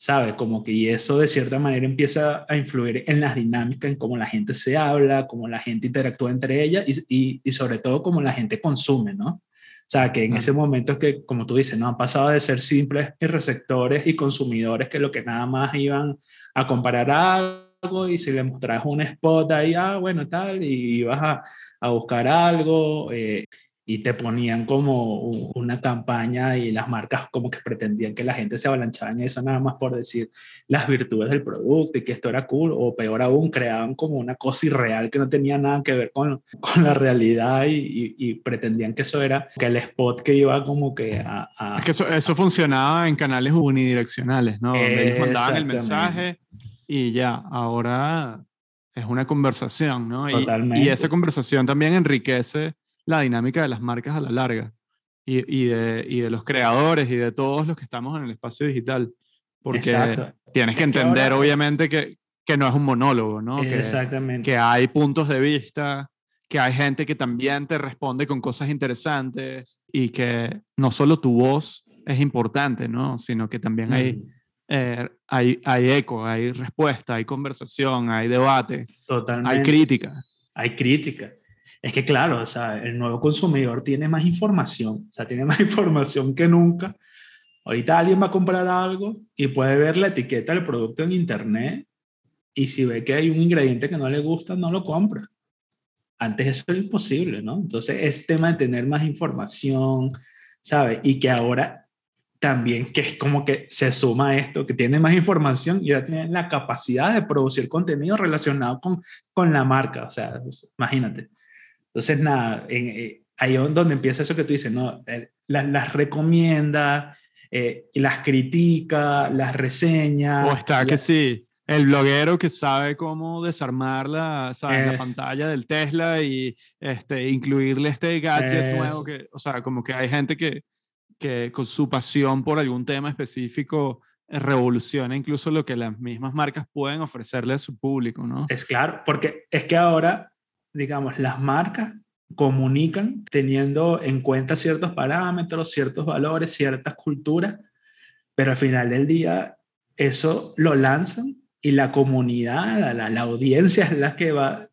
¿Sabes? Como que y eso de cierta manera empieza a influir en las dinámicas, en cómo la gente se habla, cómo la gente interactúa entre ellas y, y, sobre todo cómo la gente consume, ¿no? O sea, que en ese momento es que, como tú dices, no han pasado de ser simples y receptores y consumidores que lo que nada más iban a comparar algo y si le mostras un spot ahí, ah, bueno, tal, y ibas a, a buscar algo. Eh, y te ponían como una campaña y las marcas como que pretendían que la gente se avalanchara en eso nada más por decir las virtudes del producto y que esto era cool o peor aún creaban como una cosa irreal que no tenía nada que ver con, con la realidad y, y, pretendían que eso era que el spot que iba como que a... es que eso, eso funcionaba en canales unidireccionales, ¿no? Donde ellos mandaban el mensaje y ya, ahora es una conversación, ¿no? Y, y esa conversación también enriquece la dinámica de las marcas a la larga y, y, de, y, de, los creadores y de todos los que estamos en el espacio digital. Porque tienes que entender, obviamente, que, que, no es un monólogo, ¿no? Exactamente. Que, hay puntos de vista, que hay gente que también te responde con cosas interesantes y que no solo tu voz es importante, ¿no? Sino que también hay, eh, hay, hay eco, hay respuesta, hay conversación, hay debate, Totalmente. hay crítica. Hay crítica. Es que claro, o sea, el nuevo consumidor tiene más información, o sea, tiene más información que nunca. Ahorita alguien va a comprar algo y puede ver la etiqueta del producto en internet y si ve que hay un ingrediente que no le gusta, no lo compra. Antes eso era imposible, ¿no? Entonces es tema de tener más información, ¿sabe? Y que ahora también, que es como que se suma esto, que tiene más información y ya tiene la capacidad de producir contenido relacionado con, con la marca. O sea, imagínate. Entonces, nada, en, eh, ahí es donde empieza eso que tú dices, ¿no? Eh, las, recomienda, eh, las critica, las reseña. O está que sí, el bloguero que sabe cómo desarmar la, la pantalla del Tesla y este, incluirle este gadget nuevo, que, o sea, como que hay gente que, que con su pasión por algún tema específico revoluciona incluso lo que las mismas marcas pueden ofrecerle a su público, ¿no? Es claro, porque es que ahora digamos, las marcas comunican teniendo en cuenta ciertos parámetros, ciertos valores, ciertas culturas, pero al final del día eso lo lanzan y la comunidad, la, la, audiencia es la que va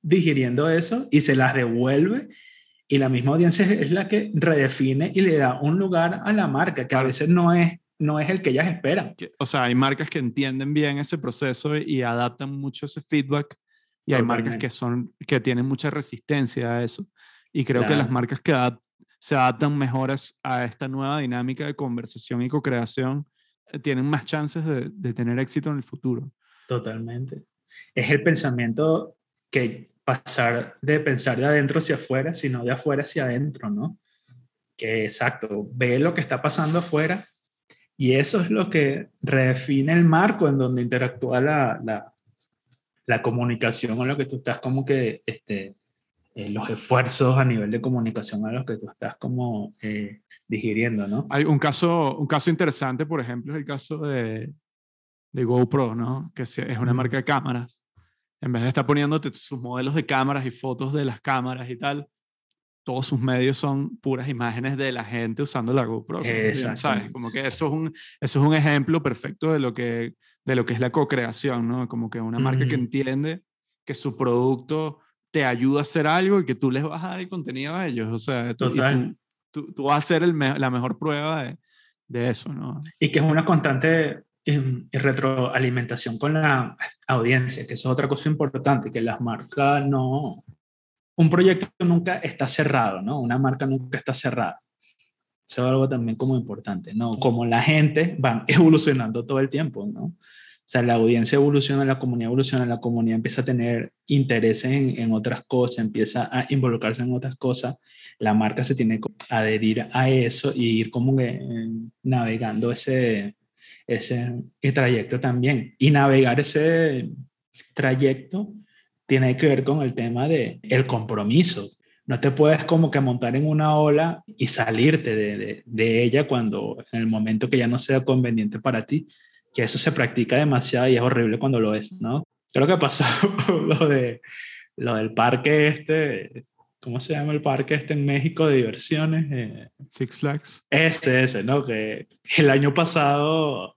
digiriendo eso y se las devuelve y la misma audiencia es la que redefine y le da un lugar a la marca que a veces no es no es el que ellas esperan. O sea, hay marcas que entienden bien ese proceso y adaptan mucho ese feedback y hay marcas que, son, que tienen mucha resistencia a eso. Y creo que las marcas que se adaptan mejor a esta nueva dinámica de conversación y co-creación eh, tienen más chances de, de, tener éxito en el futuro. Totalmente. es el pensamiento que pasar de pensar de adentro hacia afuera, sino de afuera hacia adentro, ¿no? Que exacto, ve lo que está pasando afuera y eso es lo que redefine el marco en donde interactúa la, la, la comunicación o lo que tú estás como que, este, eh, los esfuerzos a nivel de comunicación a los que tú estás como eh, digiriendo, ¿no? Hay un caso, un caso interesante, por ejemplo, es el caso de, de GoPro, ¿no? Que es una marca de cámaras. En vez de estar poniéndote sus modelos de cámaras y fotos de las cámaras y tal, todos sus medios son puras imágenes de la gente usando la GoPro. ¿Sabes? Como que eso es, un, eso es un ejemplo perfecto de lo que, de lo que es la co-creación, ¿no? Como que una marca que entiende que su producto te ayuda a hacer algo y que tú les vas a dar el contenido a ellos. O sea, tú, tú, tú, vas a ser el la mejor prueba de, de, eso, ¿no? Y que es una constante retroalimentación con la audiencia, que eso es otra cosa importante, que las marcas no, un proyecto nunca está cerrado, ¿no? Una marca nunca está cerrada. Eso es algo también como importante, ¿no? Como la gente va evolucionando todo el tiempo, ¿no? O sea, la audiencia evoluciona, la comunidad evoluciona, la comunidad empieza a tener interés en, en otras cosas, empieza a involucrarse en otras cosas, la marca se tiene que adherir a eso y ir como que eh, navegando ese, ese trayecto también. Y navegar ese trayecto tiene que ver con el tema de el compromiso. No te puedes como que montar en una ola y salirte de, de, ella cuando en el momento que ya no sea conveniente para ti, que eso se practica demasiado y es horrible cuando lo es, ¿no? Creo que pasó lo, de, lo del parque este, ¿cómo se llama el parque este en México de diversiones? Eh, Six Flags. Ese, ese, ¿no? Que el año pasado,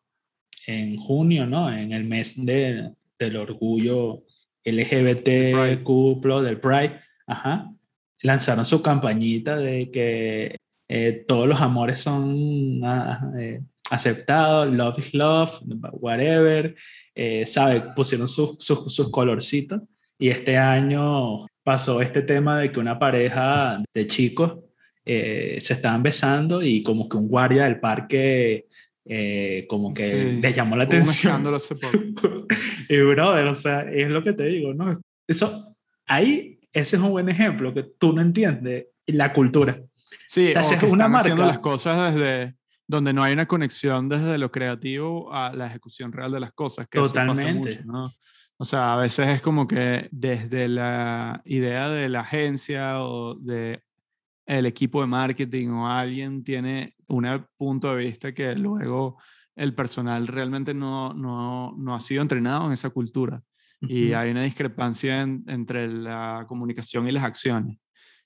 en junio, ¿no? En el mes de, del orgullo LGBTQ del Pride, ajá, lanzaron su campañita de que eh, todos los amores son ah, eh, aceptados, love is love, whatever, eh, ¿sabe? Pusieron sus, sus, colorcitos y este año pasó este tema de que una pareja de chicos se estaban besando y como que un guardia del parque eh, como que les llamó la atención. Hace poco. y brother, o sea, es lo que te digo, ¿no? Eso, ahí, ese es un buen ejemplo que tú no entiendes la cultura. Sí, es una marca. haciendo las cosas desde donde no hay una conexión desde lo creativo a la ejecución real de las cosas. Que Totalmente. Eso pasa mucho, ¿no? O sea, a veces es como que desde la idea de la agencia o de el equipo de marketing o alguien tiene un punto de vista que luego el personal realmente no, no, no ha sido entrenado en esa cultura. Y hay una discrepancia entre la comunicación y las acciones.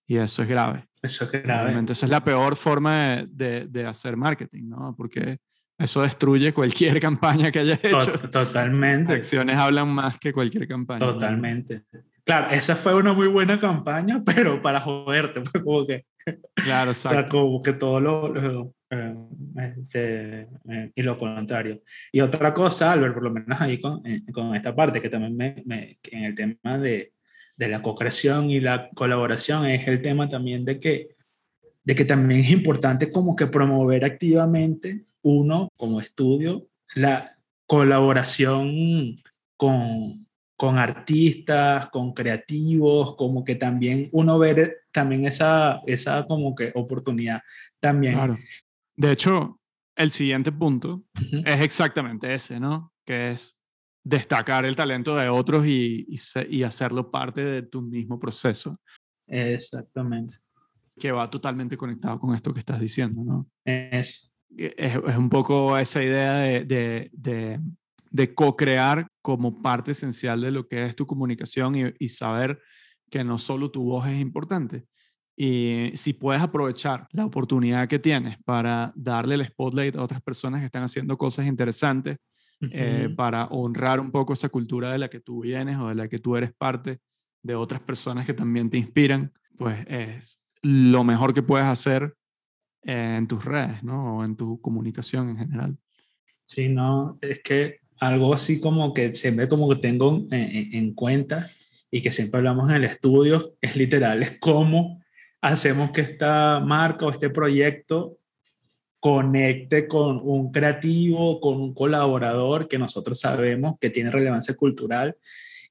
Y eso es grave. Eso es grave. Realmente esa es la peor forma de, de, hacer marketing, ¿no? Porque eso destruye cualquier campaña que haya hecho. Totalmente. Acciones hablan más que cualquier campaña. Totalmente. Claro, esa fue una muy buena campaña, pero para joderte, como que... Claro, exacto. o sea, como que todo lo... Eh, este, eh, y lo contrario. Y otra cosa, Albert, por lo menos ahí con, eh, con esta parte, que también me, me, en el tema de, de la co-creación y la colaboración, es el tema también de que, de que también es importante como que promover activamente uno como estudio la colaboración con, con artistas, con creativos, como que también uno ve también esa, esa como que oportunidad también. Claro. De hecho, el siguiente punto es exactamente ese, ¿no? Que es destacar el talento de otros y, y, hacerlo parte de tu mismo proceso. Exactamente. Que va totalmente conectado con esto que estás diciendo, ¿no? Es, es, es un poco esa idea de, de, de de co-crear como parte esencial de lo que es tu comunicación y, saber que no solo tu voz es importante. Y si puedes aprovechar la oportunidad que tienes para darle el spotlight a otras personas que están haciendo cosas interesantes, eh, para honrar un poco esa cultura de la que tú vienes o de la que tú eres parte de otras personas que también te inspiran, pues es lo mejor que puedes hacer en tus redes, ¿no? O en tu comunicación en general. Sí, no, es que algo así como que siempre como que tengo en, en, cuenta y que siempre hablamos en el estudio, es literal, es cómo hacemos que esta marca o este proyecto conecte con un creativo, con un colaborador que nosotros sabemos que tiene relevancia cultural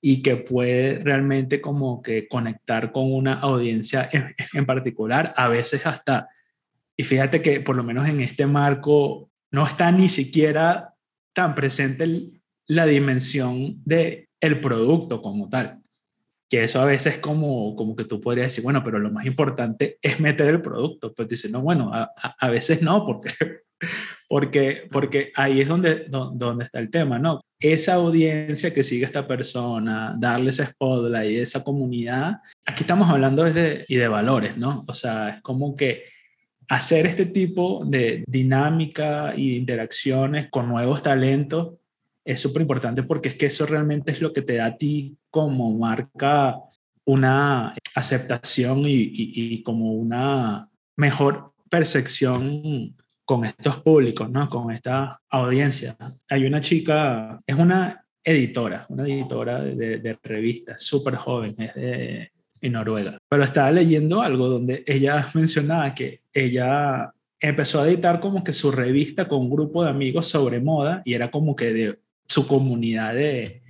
y que puede realmente como que conectar con una audiencia en, particular, a veces hasta, y fíjate que por lo menos en este marco no está ni siquiera tan presente la dimensión de el producto como tal. Que eso a veces como, como que tú podrías decir, bueno, pero lo más importante es meter el producto. Pues dice, no, bueno, a, a, veces no, porque, porque, porque ahí es donde, donde está el tema, ¿no? Esa audiencia que sigue a esta persona, darle ese spotlight, esa comunidad, aquí estamos hablando desde, y de valores, ¿no? O sea, es como que hacer este tipo de dinámica y interacciones con nuevos talentos es súper importante porque es que eso realmente es lo que te da a ti como marca una aceptación y, como una mejor percepción con estos públicos, ¿no? Con esta audiencia. Hay una chica, es una editora, una editora de, de revistas, súper joven, es de en Noruega. Pero estaba leyendo algo donde ella mencionaba que ella empezó a editar como que su revista con un grupo de amigos sobre moda y era como que de su comunidad de,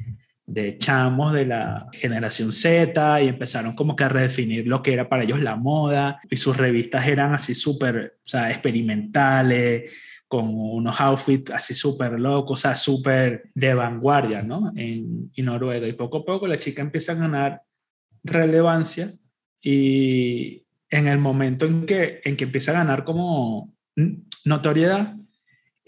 de chamos de la generación Z y empezaron como que a redefinir lo que era para ellos la moda y sus revistas eran así súper, o sea, experimentales, con unos outfits así súper locos, o sea, súper de vanguardia, ¿no? En, en, Noruega. Y poco a poco la chica empieza a ganar relevancia y en el momento en que, en que empieza a ganar como notoriedad,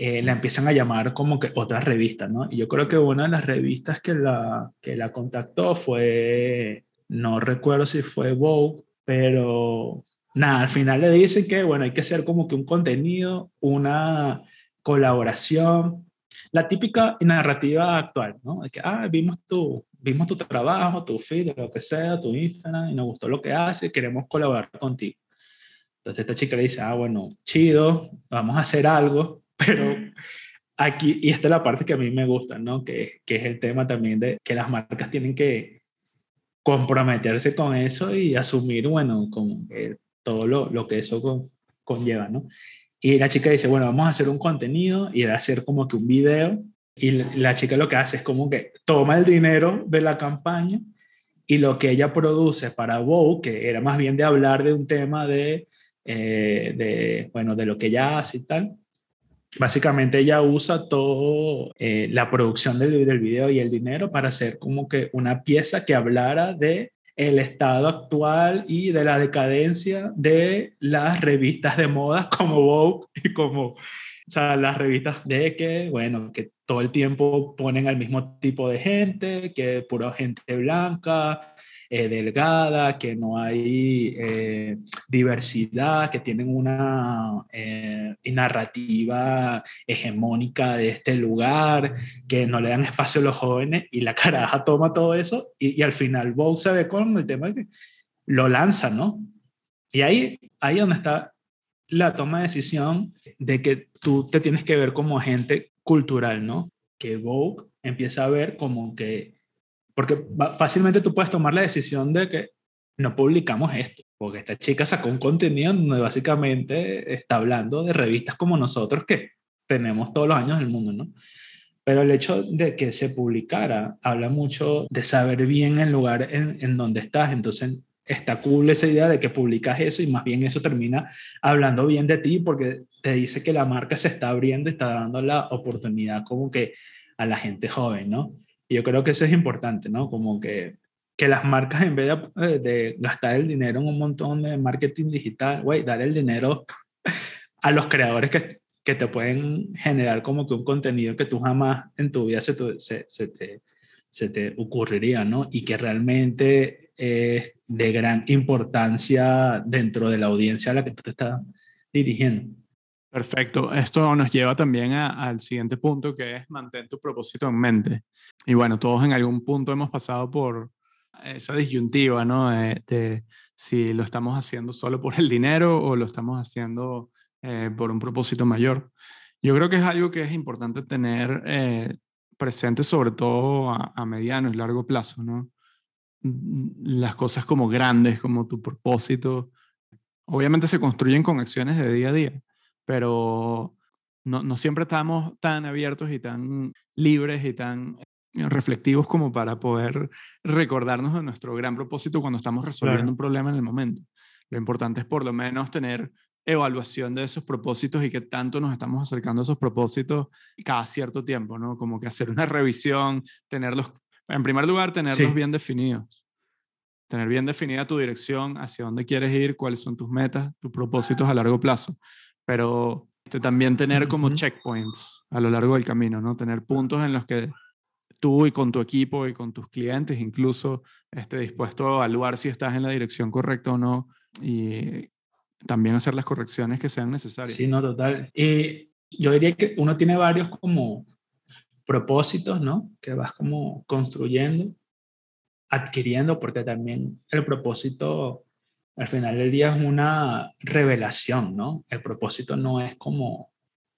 eh, la empiezan a llamar como que otras revistas, ¿no? Y yo creo que una de las revistas que la, que la contactó fue, no recuerdo si fue Vogue, pero nada, al final le dicen que, bueno, hay que hacer como que un contenido, una colaboración, la típica narrativa actual, ¿no? De que, ah, vimos tu, vimos tu trabajo, tu feed, lo que sea, tu Instagram, y nos gustó lo que haces, queremos colaborar contigo. Entonces esta chica le dice, ah, bueno, chido, vamos a hacer algo, pero aquí, y esta es la parte que a mí me gusta, ¿no? Que, que es el tema también de que las marcas tienen que comprometerse con eso y asumir, bueno, con todo lo, lo, que eso conlleva, ¿no? Y la chica dice, bueno, vamos a hacer un contenido y era hacer como que un video. Y la chica lo que hace es como que toma el dinero de la campaña y lo que ella produce para Vogue, que era más bien de hablar de un tema de, eh, de bueno, de lo que ella hace y tal, Básicamente ella usa todo eh, la producción del, del, video y el dinero para hacer como que una pieza que hablara de el estado actual y de la decadencia de las revistas de moda como Vogue y como o sea, las revistas de que, bueno, que todo el tiempo ponen al mismo tipo de gente, que pura gente blanca, eh, delgada, que no hay eh, diversidad, que tienen una eh, narrativa hegemónica de este lugar, que no le dan espacio a los jóvenes y la caraja toma todo eso y, al final Vogue se ve con el tema que lo lanza, ¿no? Y ahí, ahí donde está la toma de decisión de que tú te tienes que ver como agente cultural, ¿no? Que Vogue empieza a ver como que porque fácilmente tú puedes tomar la decisión de que no publicamos esto, porque esta chica sacó un contenido donde básicamente está hablando de revistas como nosotros que tenemos todos los años del mundo, ¿no? Pero el hecho de que se publicara habla mucho de saber bien el lugar en, en donde estás, entonces está cool esa idea de que publicas eso y más bien eso termina hablando bien de ti porque te dice que la marca se está abriendo y está dando la oportunidad como que a la gente joven, ¿no? Y yo creo que eso es importante, ¿no? Como que, que las marcas, en vez de, de, gastar el dinero en un montón de marketing digital, güey, dar el dinero a los creadores que, que te pueden generar como que un contenido que tú jamás en tu vida se, se, se, te, se te ocurriría, ¿no? Y que realmente es de gran importancia dentro de la audiencia a la que tú te estás dirigiendo. Perfecto. Esto nos lleva también al siguiente punto que es mantén tu propósito en mente. Y bueno, todos en algún punto hemos pasado por esa disyuntiva, ¿no? De, si lo estamos haciendo solo por el dinero o lo estamos haciendo eh, por un propósito mayor. Yo creo que es algo que es importante tener eh, presente, sobre todo a, a, mediano y largo plazo, ¿no? Las cosas como grandes, como tu propósito, obviamente se construyen con acciones de día a día pero no, no, siempre estamos tan abiertos y tan libres y tan reflectivos como para poder recordarnos de nuestro gran propósito cuando estamos resolviendo Claro. un problema en el momento. Lo importante es por lo menos tener evaluación de esos propósitos y que tanto nos estamos acercando a esos propósitos cada cierto tiempo, ¿no? Como que hacer una revisión, tenerlos, en primer lugar, tenerlos Sí. bien definidos. Tener bien definida tu dirección, hacia dónde quieres ir, cuáles son tus metas, tus propósitos a largo plazo. Pero este, también tener como Ujú. checkpoints a lo largo del camino, ¿no? Tener puntos en los que tú y con tu equipo y con tus clientes incluso esté dispuesto a evaluar si estás en la dirección correcta o no y también hacer las correcciones que sean necesarias. Sí, no, total. Y yo diría que uno tiene varios como propósitos, ¿no? Que vas como construyendo, adquiriendo, porque también el propósito al final del día es una revelación, ¿no? El propósito no es como,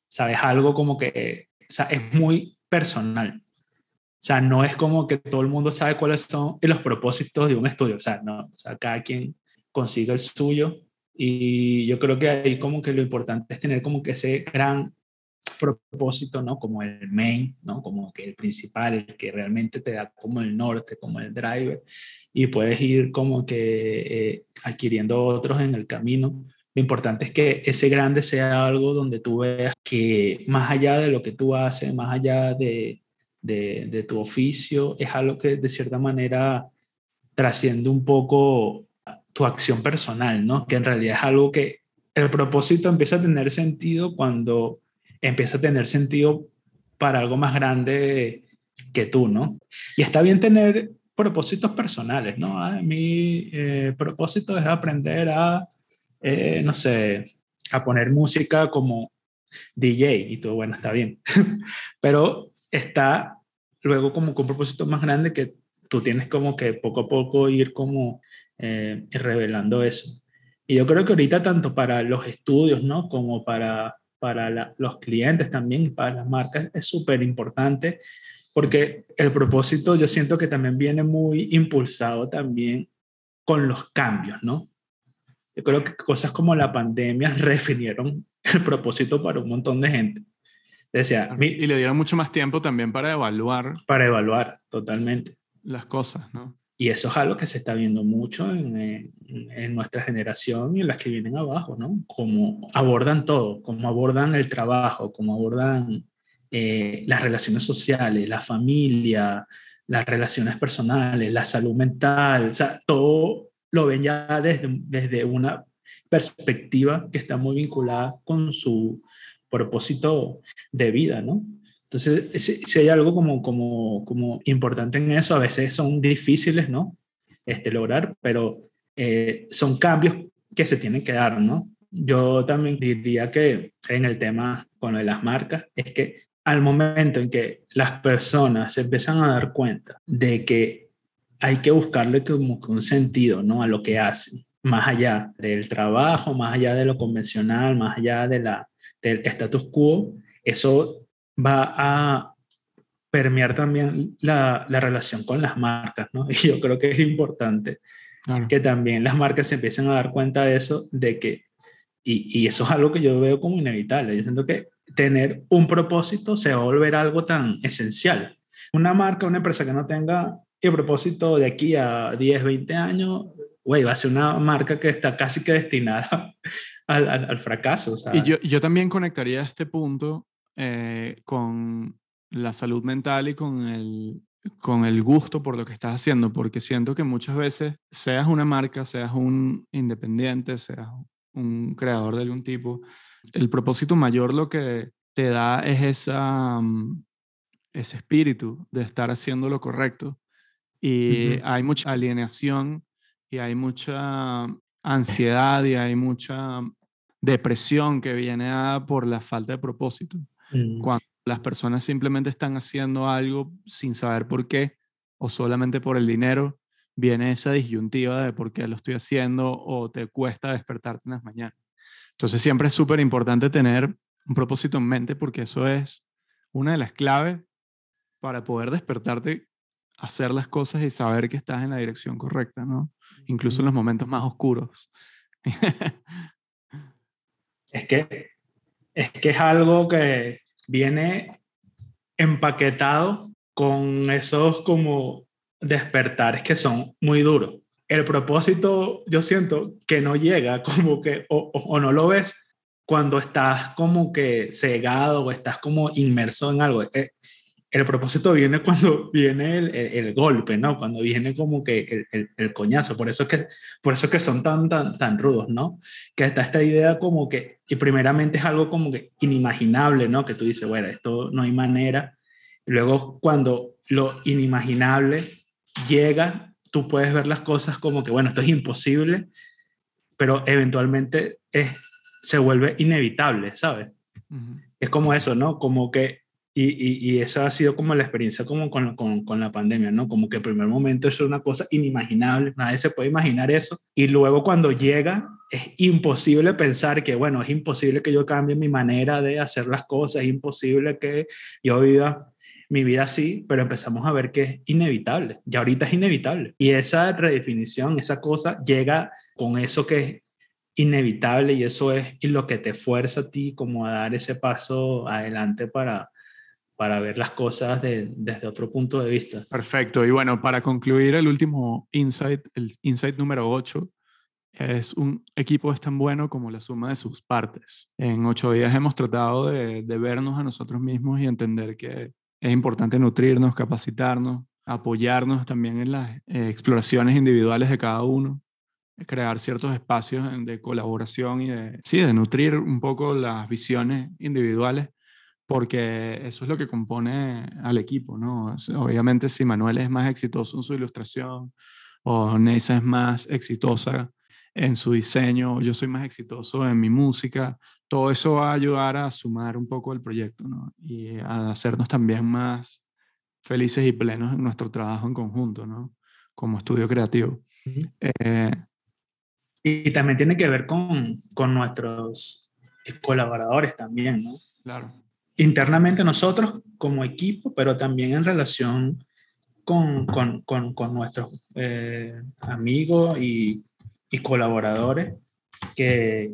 ¿sabes? Algo como que, o sea, es muy personal. O sea, no es como que todo el mundo sabe cuáles son los propósitos de un estudio. O sea, no, o sea, cada quien consigue el suyo y yo creo que ahí como que lo importante es tener como que ese gran propósito, ¿no? Como el main, ¿no? Como que el principal, el que realmente te da como el norte, como el driver, y puedes ir como que eh, adquiriendo otros en el camino. Lo importante es que ese grande sea algo donde tú veas que más allá de lo que tú haces, más allá de, de, de tu oficio, es algo que de cierta manera trasciende un poco tu acción personal, ¿no? Que en realidad es algo que el propósito empieza a tener sentido cuando empieza a tener sentido para algo más grande que tú, ¿no? Y está bien tener propósitos personales, ¿no? Ah, mi eh, propósito es aprender a, eh, no sé, a poner música como DJ y todo, bueno, está bien. Pero está luego como con un propósito más grande que tú tienes como que poco a poco ir como eh, revelando eso. Y yo creo que ahorita tanto para los estudios, ¿no? Como para, para la, los clientes también, para las marcas, es súper importante porque el propósito yo siento que también viene muy impulsado también con los cambios, ¿no? Yo creo que cosas como la pandemia refinieron el propósito para un montón de gente. Decía, Y le dieron mucho más tiempo también para evaluar para evaluar totalmente. las cosas, ¿no? Y eso es algo que se está viendo mucho en, en, nuestra generación y en las que vienen abajo, ¿no? Cómo abordan todo, cómo abordan el trabajo, cómo abordan eh, las relaciones sociales, la familia, las relaciones personales, la salud mental, o sea, todo lo ven ya desde, desde una perspectiva que está muy vinculada con su propósito de vida, ¿no? Entonces, si, si, hay algo como, como, como importante en eso, a veces son difíciles, ¿no? Este, lograr, pero eh, son cambios que se tienen que dar, ¿no? Yo también diría que en el tema con lo de las marcas, es que al momento en que las personas se empiezan a dar cuenta de que hay que buscarle como que un sentido, ¿no? A lo que hacen, más allá del trabajo, más allá de lo convencional, más allá de la, del status quo, eso va a permear también la, la, relación con las marcas, ¿no? Y yo creo que es importante claro. que también las marcas se empiecen a dar cuenta de eso, de que, y, y, eso es algo que yo veo como inevitable, yo siento que tener un propósito se va a volver algo tan esencial. Una marca, una empresa que no tenga el propósito de aquí a 10, 20 años, güey, va a ser una marca que está casi que destinada al, al, al fracaso. O sea, y yo, yo también conectaría este punto eh, con la salud mental y con el, con el gusto por lo que estás haciendo, porque siento que muchas veces, seas una marca, seas un independiente, seas un creador de algún tipo, el propósito mayor lo que te da es esa, um, ese espíritu de estar haciendo lo correcto. Y uh -huh. hay mucha alienación y hay mucha ansiedad y hay mucha depresión que viene a, por la falta de propósito. -huh. Cuando las personas simplemente están haciendo algo sin saber por qué o solamente por el dinero, viene esa disyuntiva de por qué lo estoy haciendo o te cuesta despertarte en las mañanas. Entonces siempre es súper importante tener un propósito en mente porque eso es una de las claves para poder despertarte, hacer las cosas y saber que estás en la dirección correcta, ¿no? Incluso en los momentos más oscuros. es que es que es algo que viene empaquetado con esos como despertares que son muy duros. El propósito, yo siento que no llega como que, o, o, no lo ves cuando estás como que cegado o estás como inmerso en algo. Eh, el propósito viene cuando viene el, el, golpe, ¿no? Cuando viene como que el, el, coñazo. Por eso, que, por eso que son tan, tan, tan rudos, ¿no? Que está esta idea como que, y primeramente es algo como que inimaginable, ¿no? Que tú dices, bueno, esto no hay manera. luego cuando lo inimaginable llega, tú puedes ver las cosas como que, bueno, esto es imposible, pero eventualmente es, se vuelve inevitable, ¿sabes? Es como eso, ¿no? Como que y, y, y, esa ha sido como la experiencia como con, con, con, la pandemia, ¿no? Como que el primer momento es una cosa inimaginable, nadie se puede imaginar eso. Y luego cuando llega, es imposible pensar que, bueno, es imposible que yo cambie mi manera de hacer las cosas, es imposible que yo viva mi vida así, pero empezamos a ver que es inevitable, y ahorita es inevitable. Y esa redefinición, esa cosa, llega con eso que es inevitable y eso es lo que te fuerza a ti como a dar ese paso adelante para para ver las cosas desde otro punto de vista. Perfecto. Y bueno, para concluir el último insight, el insight número 8, es un equipo es tan bueno como la suma de sus partes. En ocho días hemos tratado de, vernos a nosotros mismos y entender que es importante nutrirnos, capacitarnos, apoyarnos también en las eh, exploraciones individuales de cada uno, crear ciertos espacios de colaboración y de, sí, de nutrir un poco las visiones individuales porque eso es lo que compone al equipo, ¿no? Obviamente si Manuel es más exitoso en su ilustración o Neisa es más exitosa en su diseño, yo soy más exitoso en mi música, todo eso va a ayudar a sumar un poco el proyecto, ¿no? Y a hacernos también más felices y plenos en nuestro trabajo en conjunto, ¿no? Como estudio creativo. Eh, y también tiene que ver con, con nuestros colaboradores también, ¿no? Claro internamente nosotros como equipo, pero también en relación con, con, con, nuestros eh, amigos y, colaboradores, que,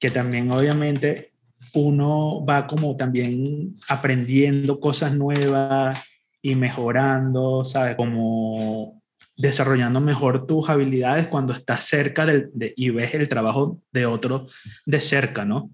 que también obviamente uno va como también aprendiendo cosas nuevas y mejorando, ¿sabes? Como desarrollando mejor tus habilidades cuando estás cerca del, de, y ves el trabajo de otro de cerca, ¿no?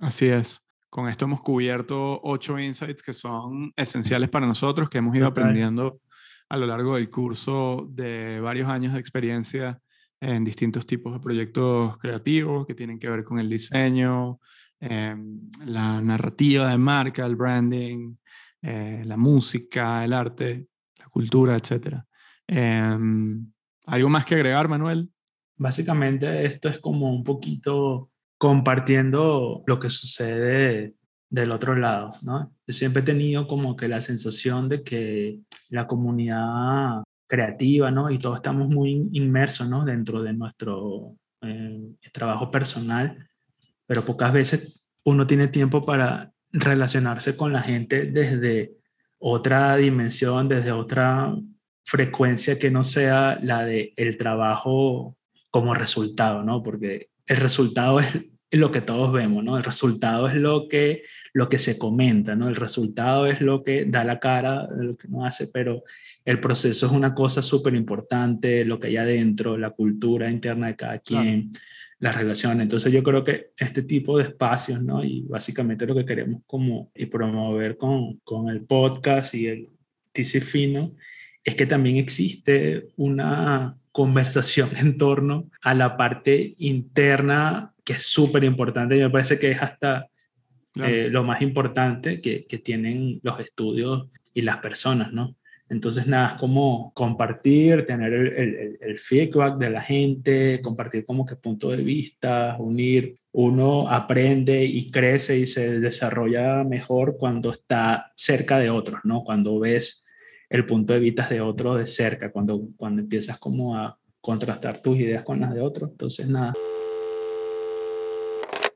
Así es. Con esto hemos cubierto ocho insights que son esenciales para nosotros, que hemos ido aprendiendo a lo largo del curso de varios años de experiencia en distintos tipos de proyectos creativos que tienen que ver con el diseño, em, la narrativa de marca, el branding, eh, la música, el arte, la cultura, etc. Em, ¿Algo más que agregar, Manuel? Básicamente esto es como un poquito compartiendo lo que sucede del otro lado, ¿no? Yo siempre he tenido como que la sensación de que la comunidad creativa, ¿no? Y todos estamos muy inmersos, ¿no? Dentro de nuestro eh, trabajo personal, pero pocas veces uno tiene tiempo para relacionarse con la gente desde otra dimensión, desde otra frecuencia que no sea la de trabajo como resultado, ¿no? Porque el resultado es lo que todos vemos, ¿no? El resultado es lo que, lo que se comenta, ¿no? El resultado es lo que da la cara de lo que uno hace, pero el proceso es una cosa súper importante, lo que hay adentro, la cultura interna de cada quien, las relaciones. Entonces yo creo que este tipo de espacios, ¿no? Y básicamente lo que queremos como y promover con, con el podcast y el TC Fino es que también existe una conversación en torno a la parte interna, que es súper importante y me parece que es hasta eh, lo más importante que, que, tienen los estudios y las personas, ¿no? Entonces, nada, es como compartir, tener el, el, el, feedback de la gente, compartir como que punto de vista, unir. Uno aprende y crece y se desarrolla mejor cuando está cerca de otros, ¿no? Cuando ves el punto de vista de otro de cerca, cuando, cuando empiezas como a contrastar tus ideas con las de otro. Entonces, nada,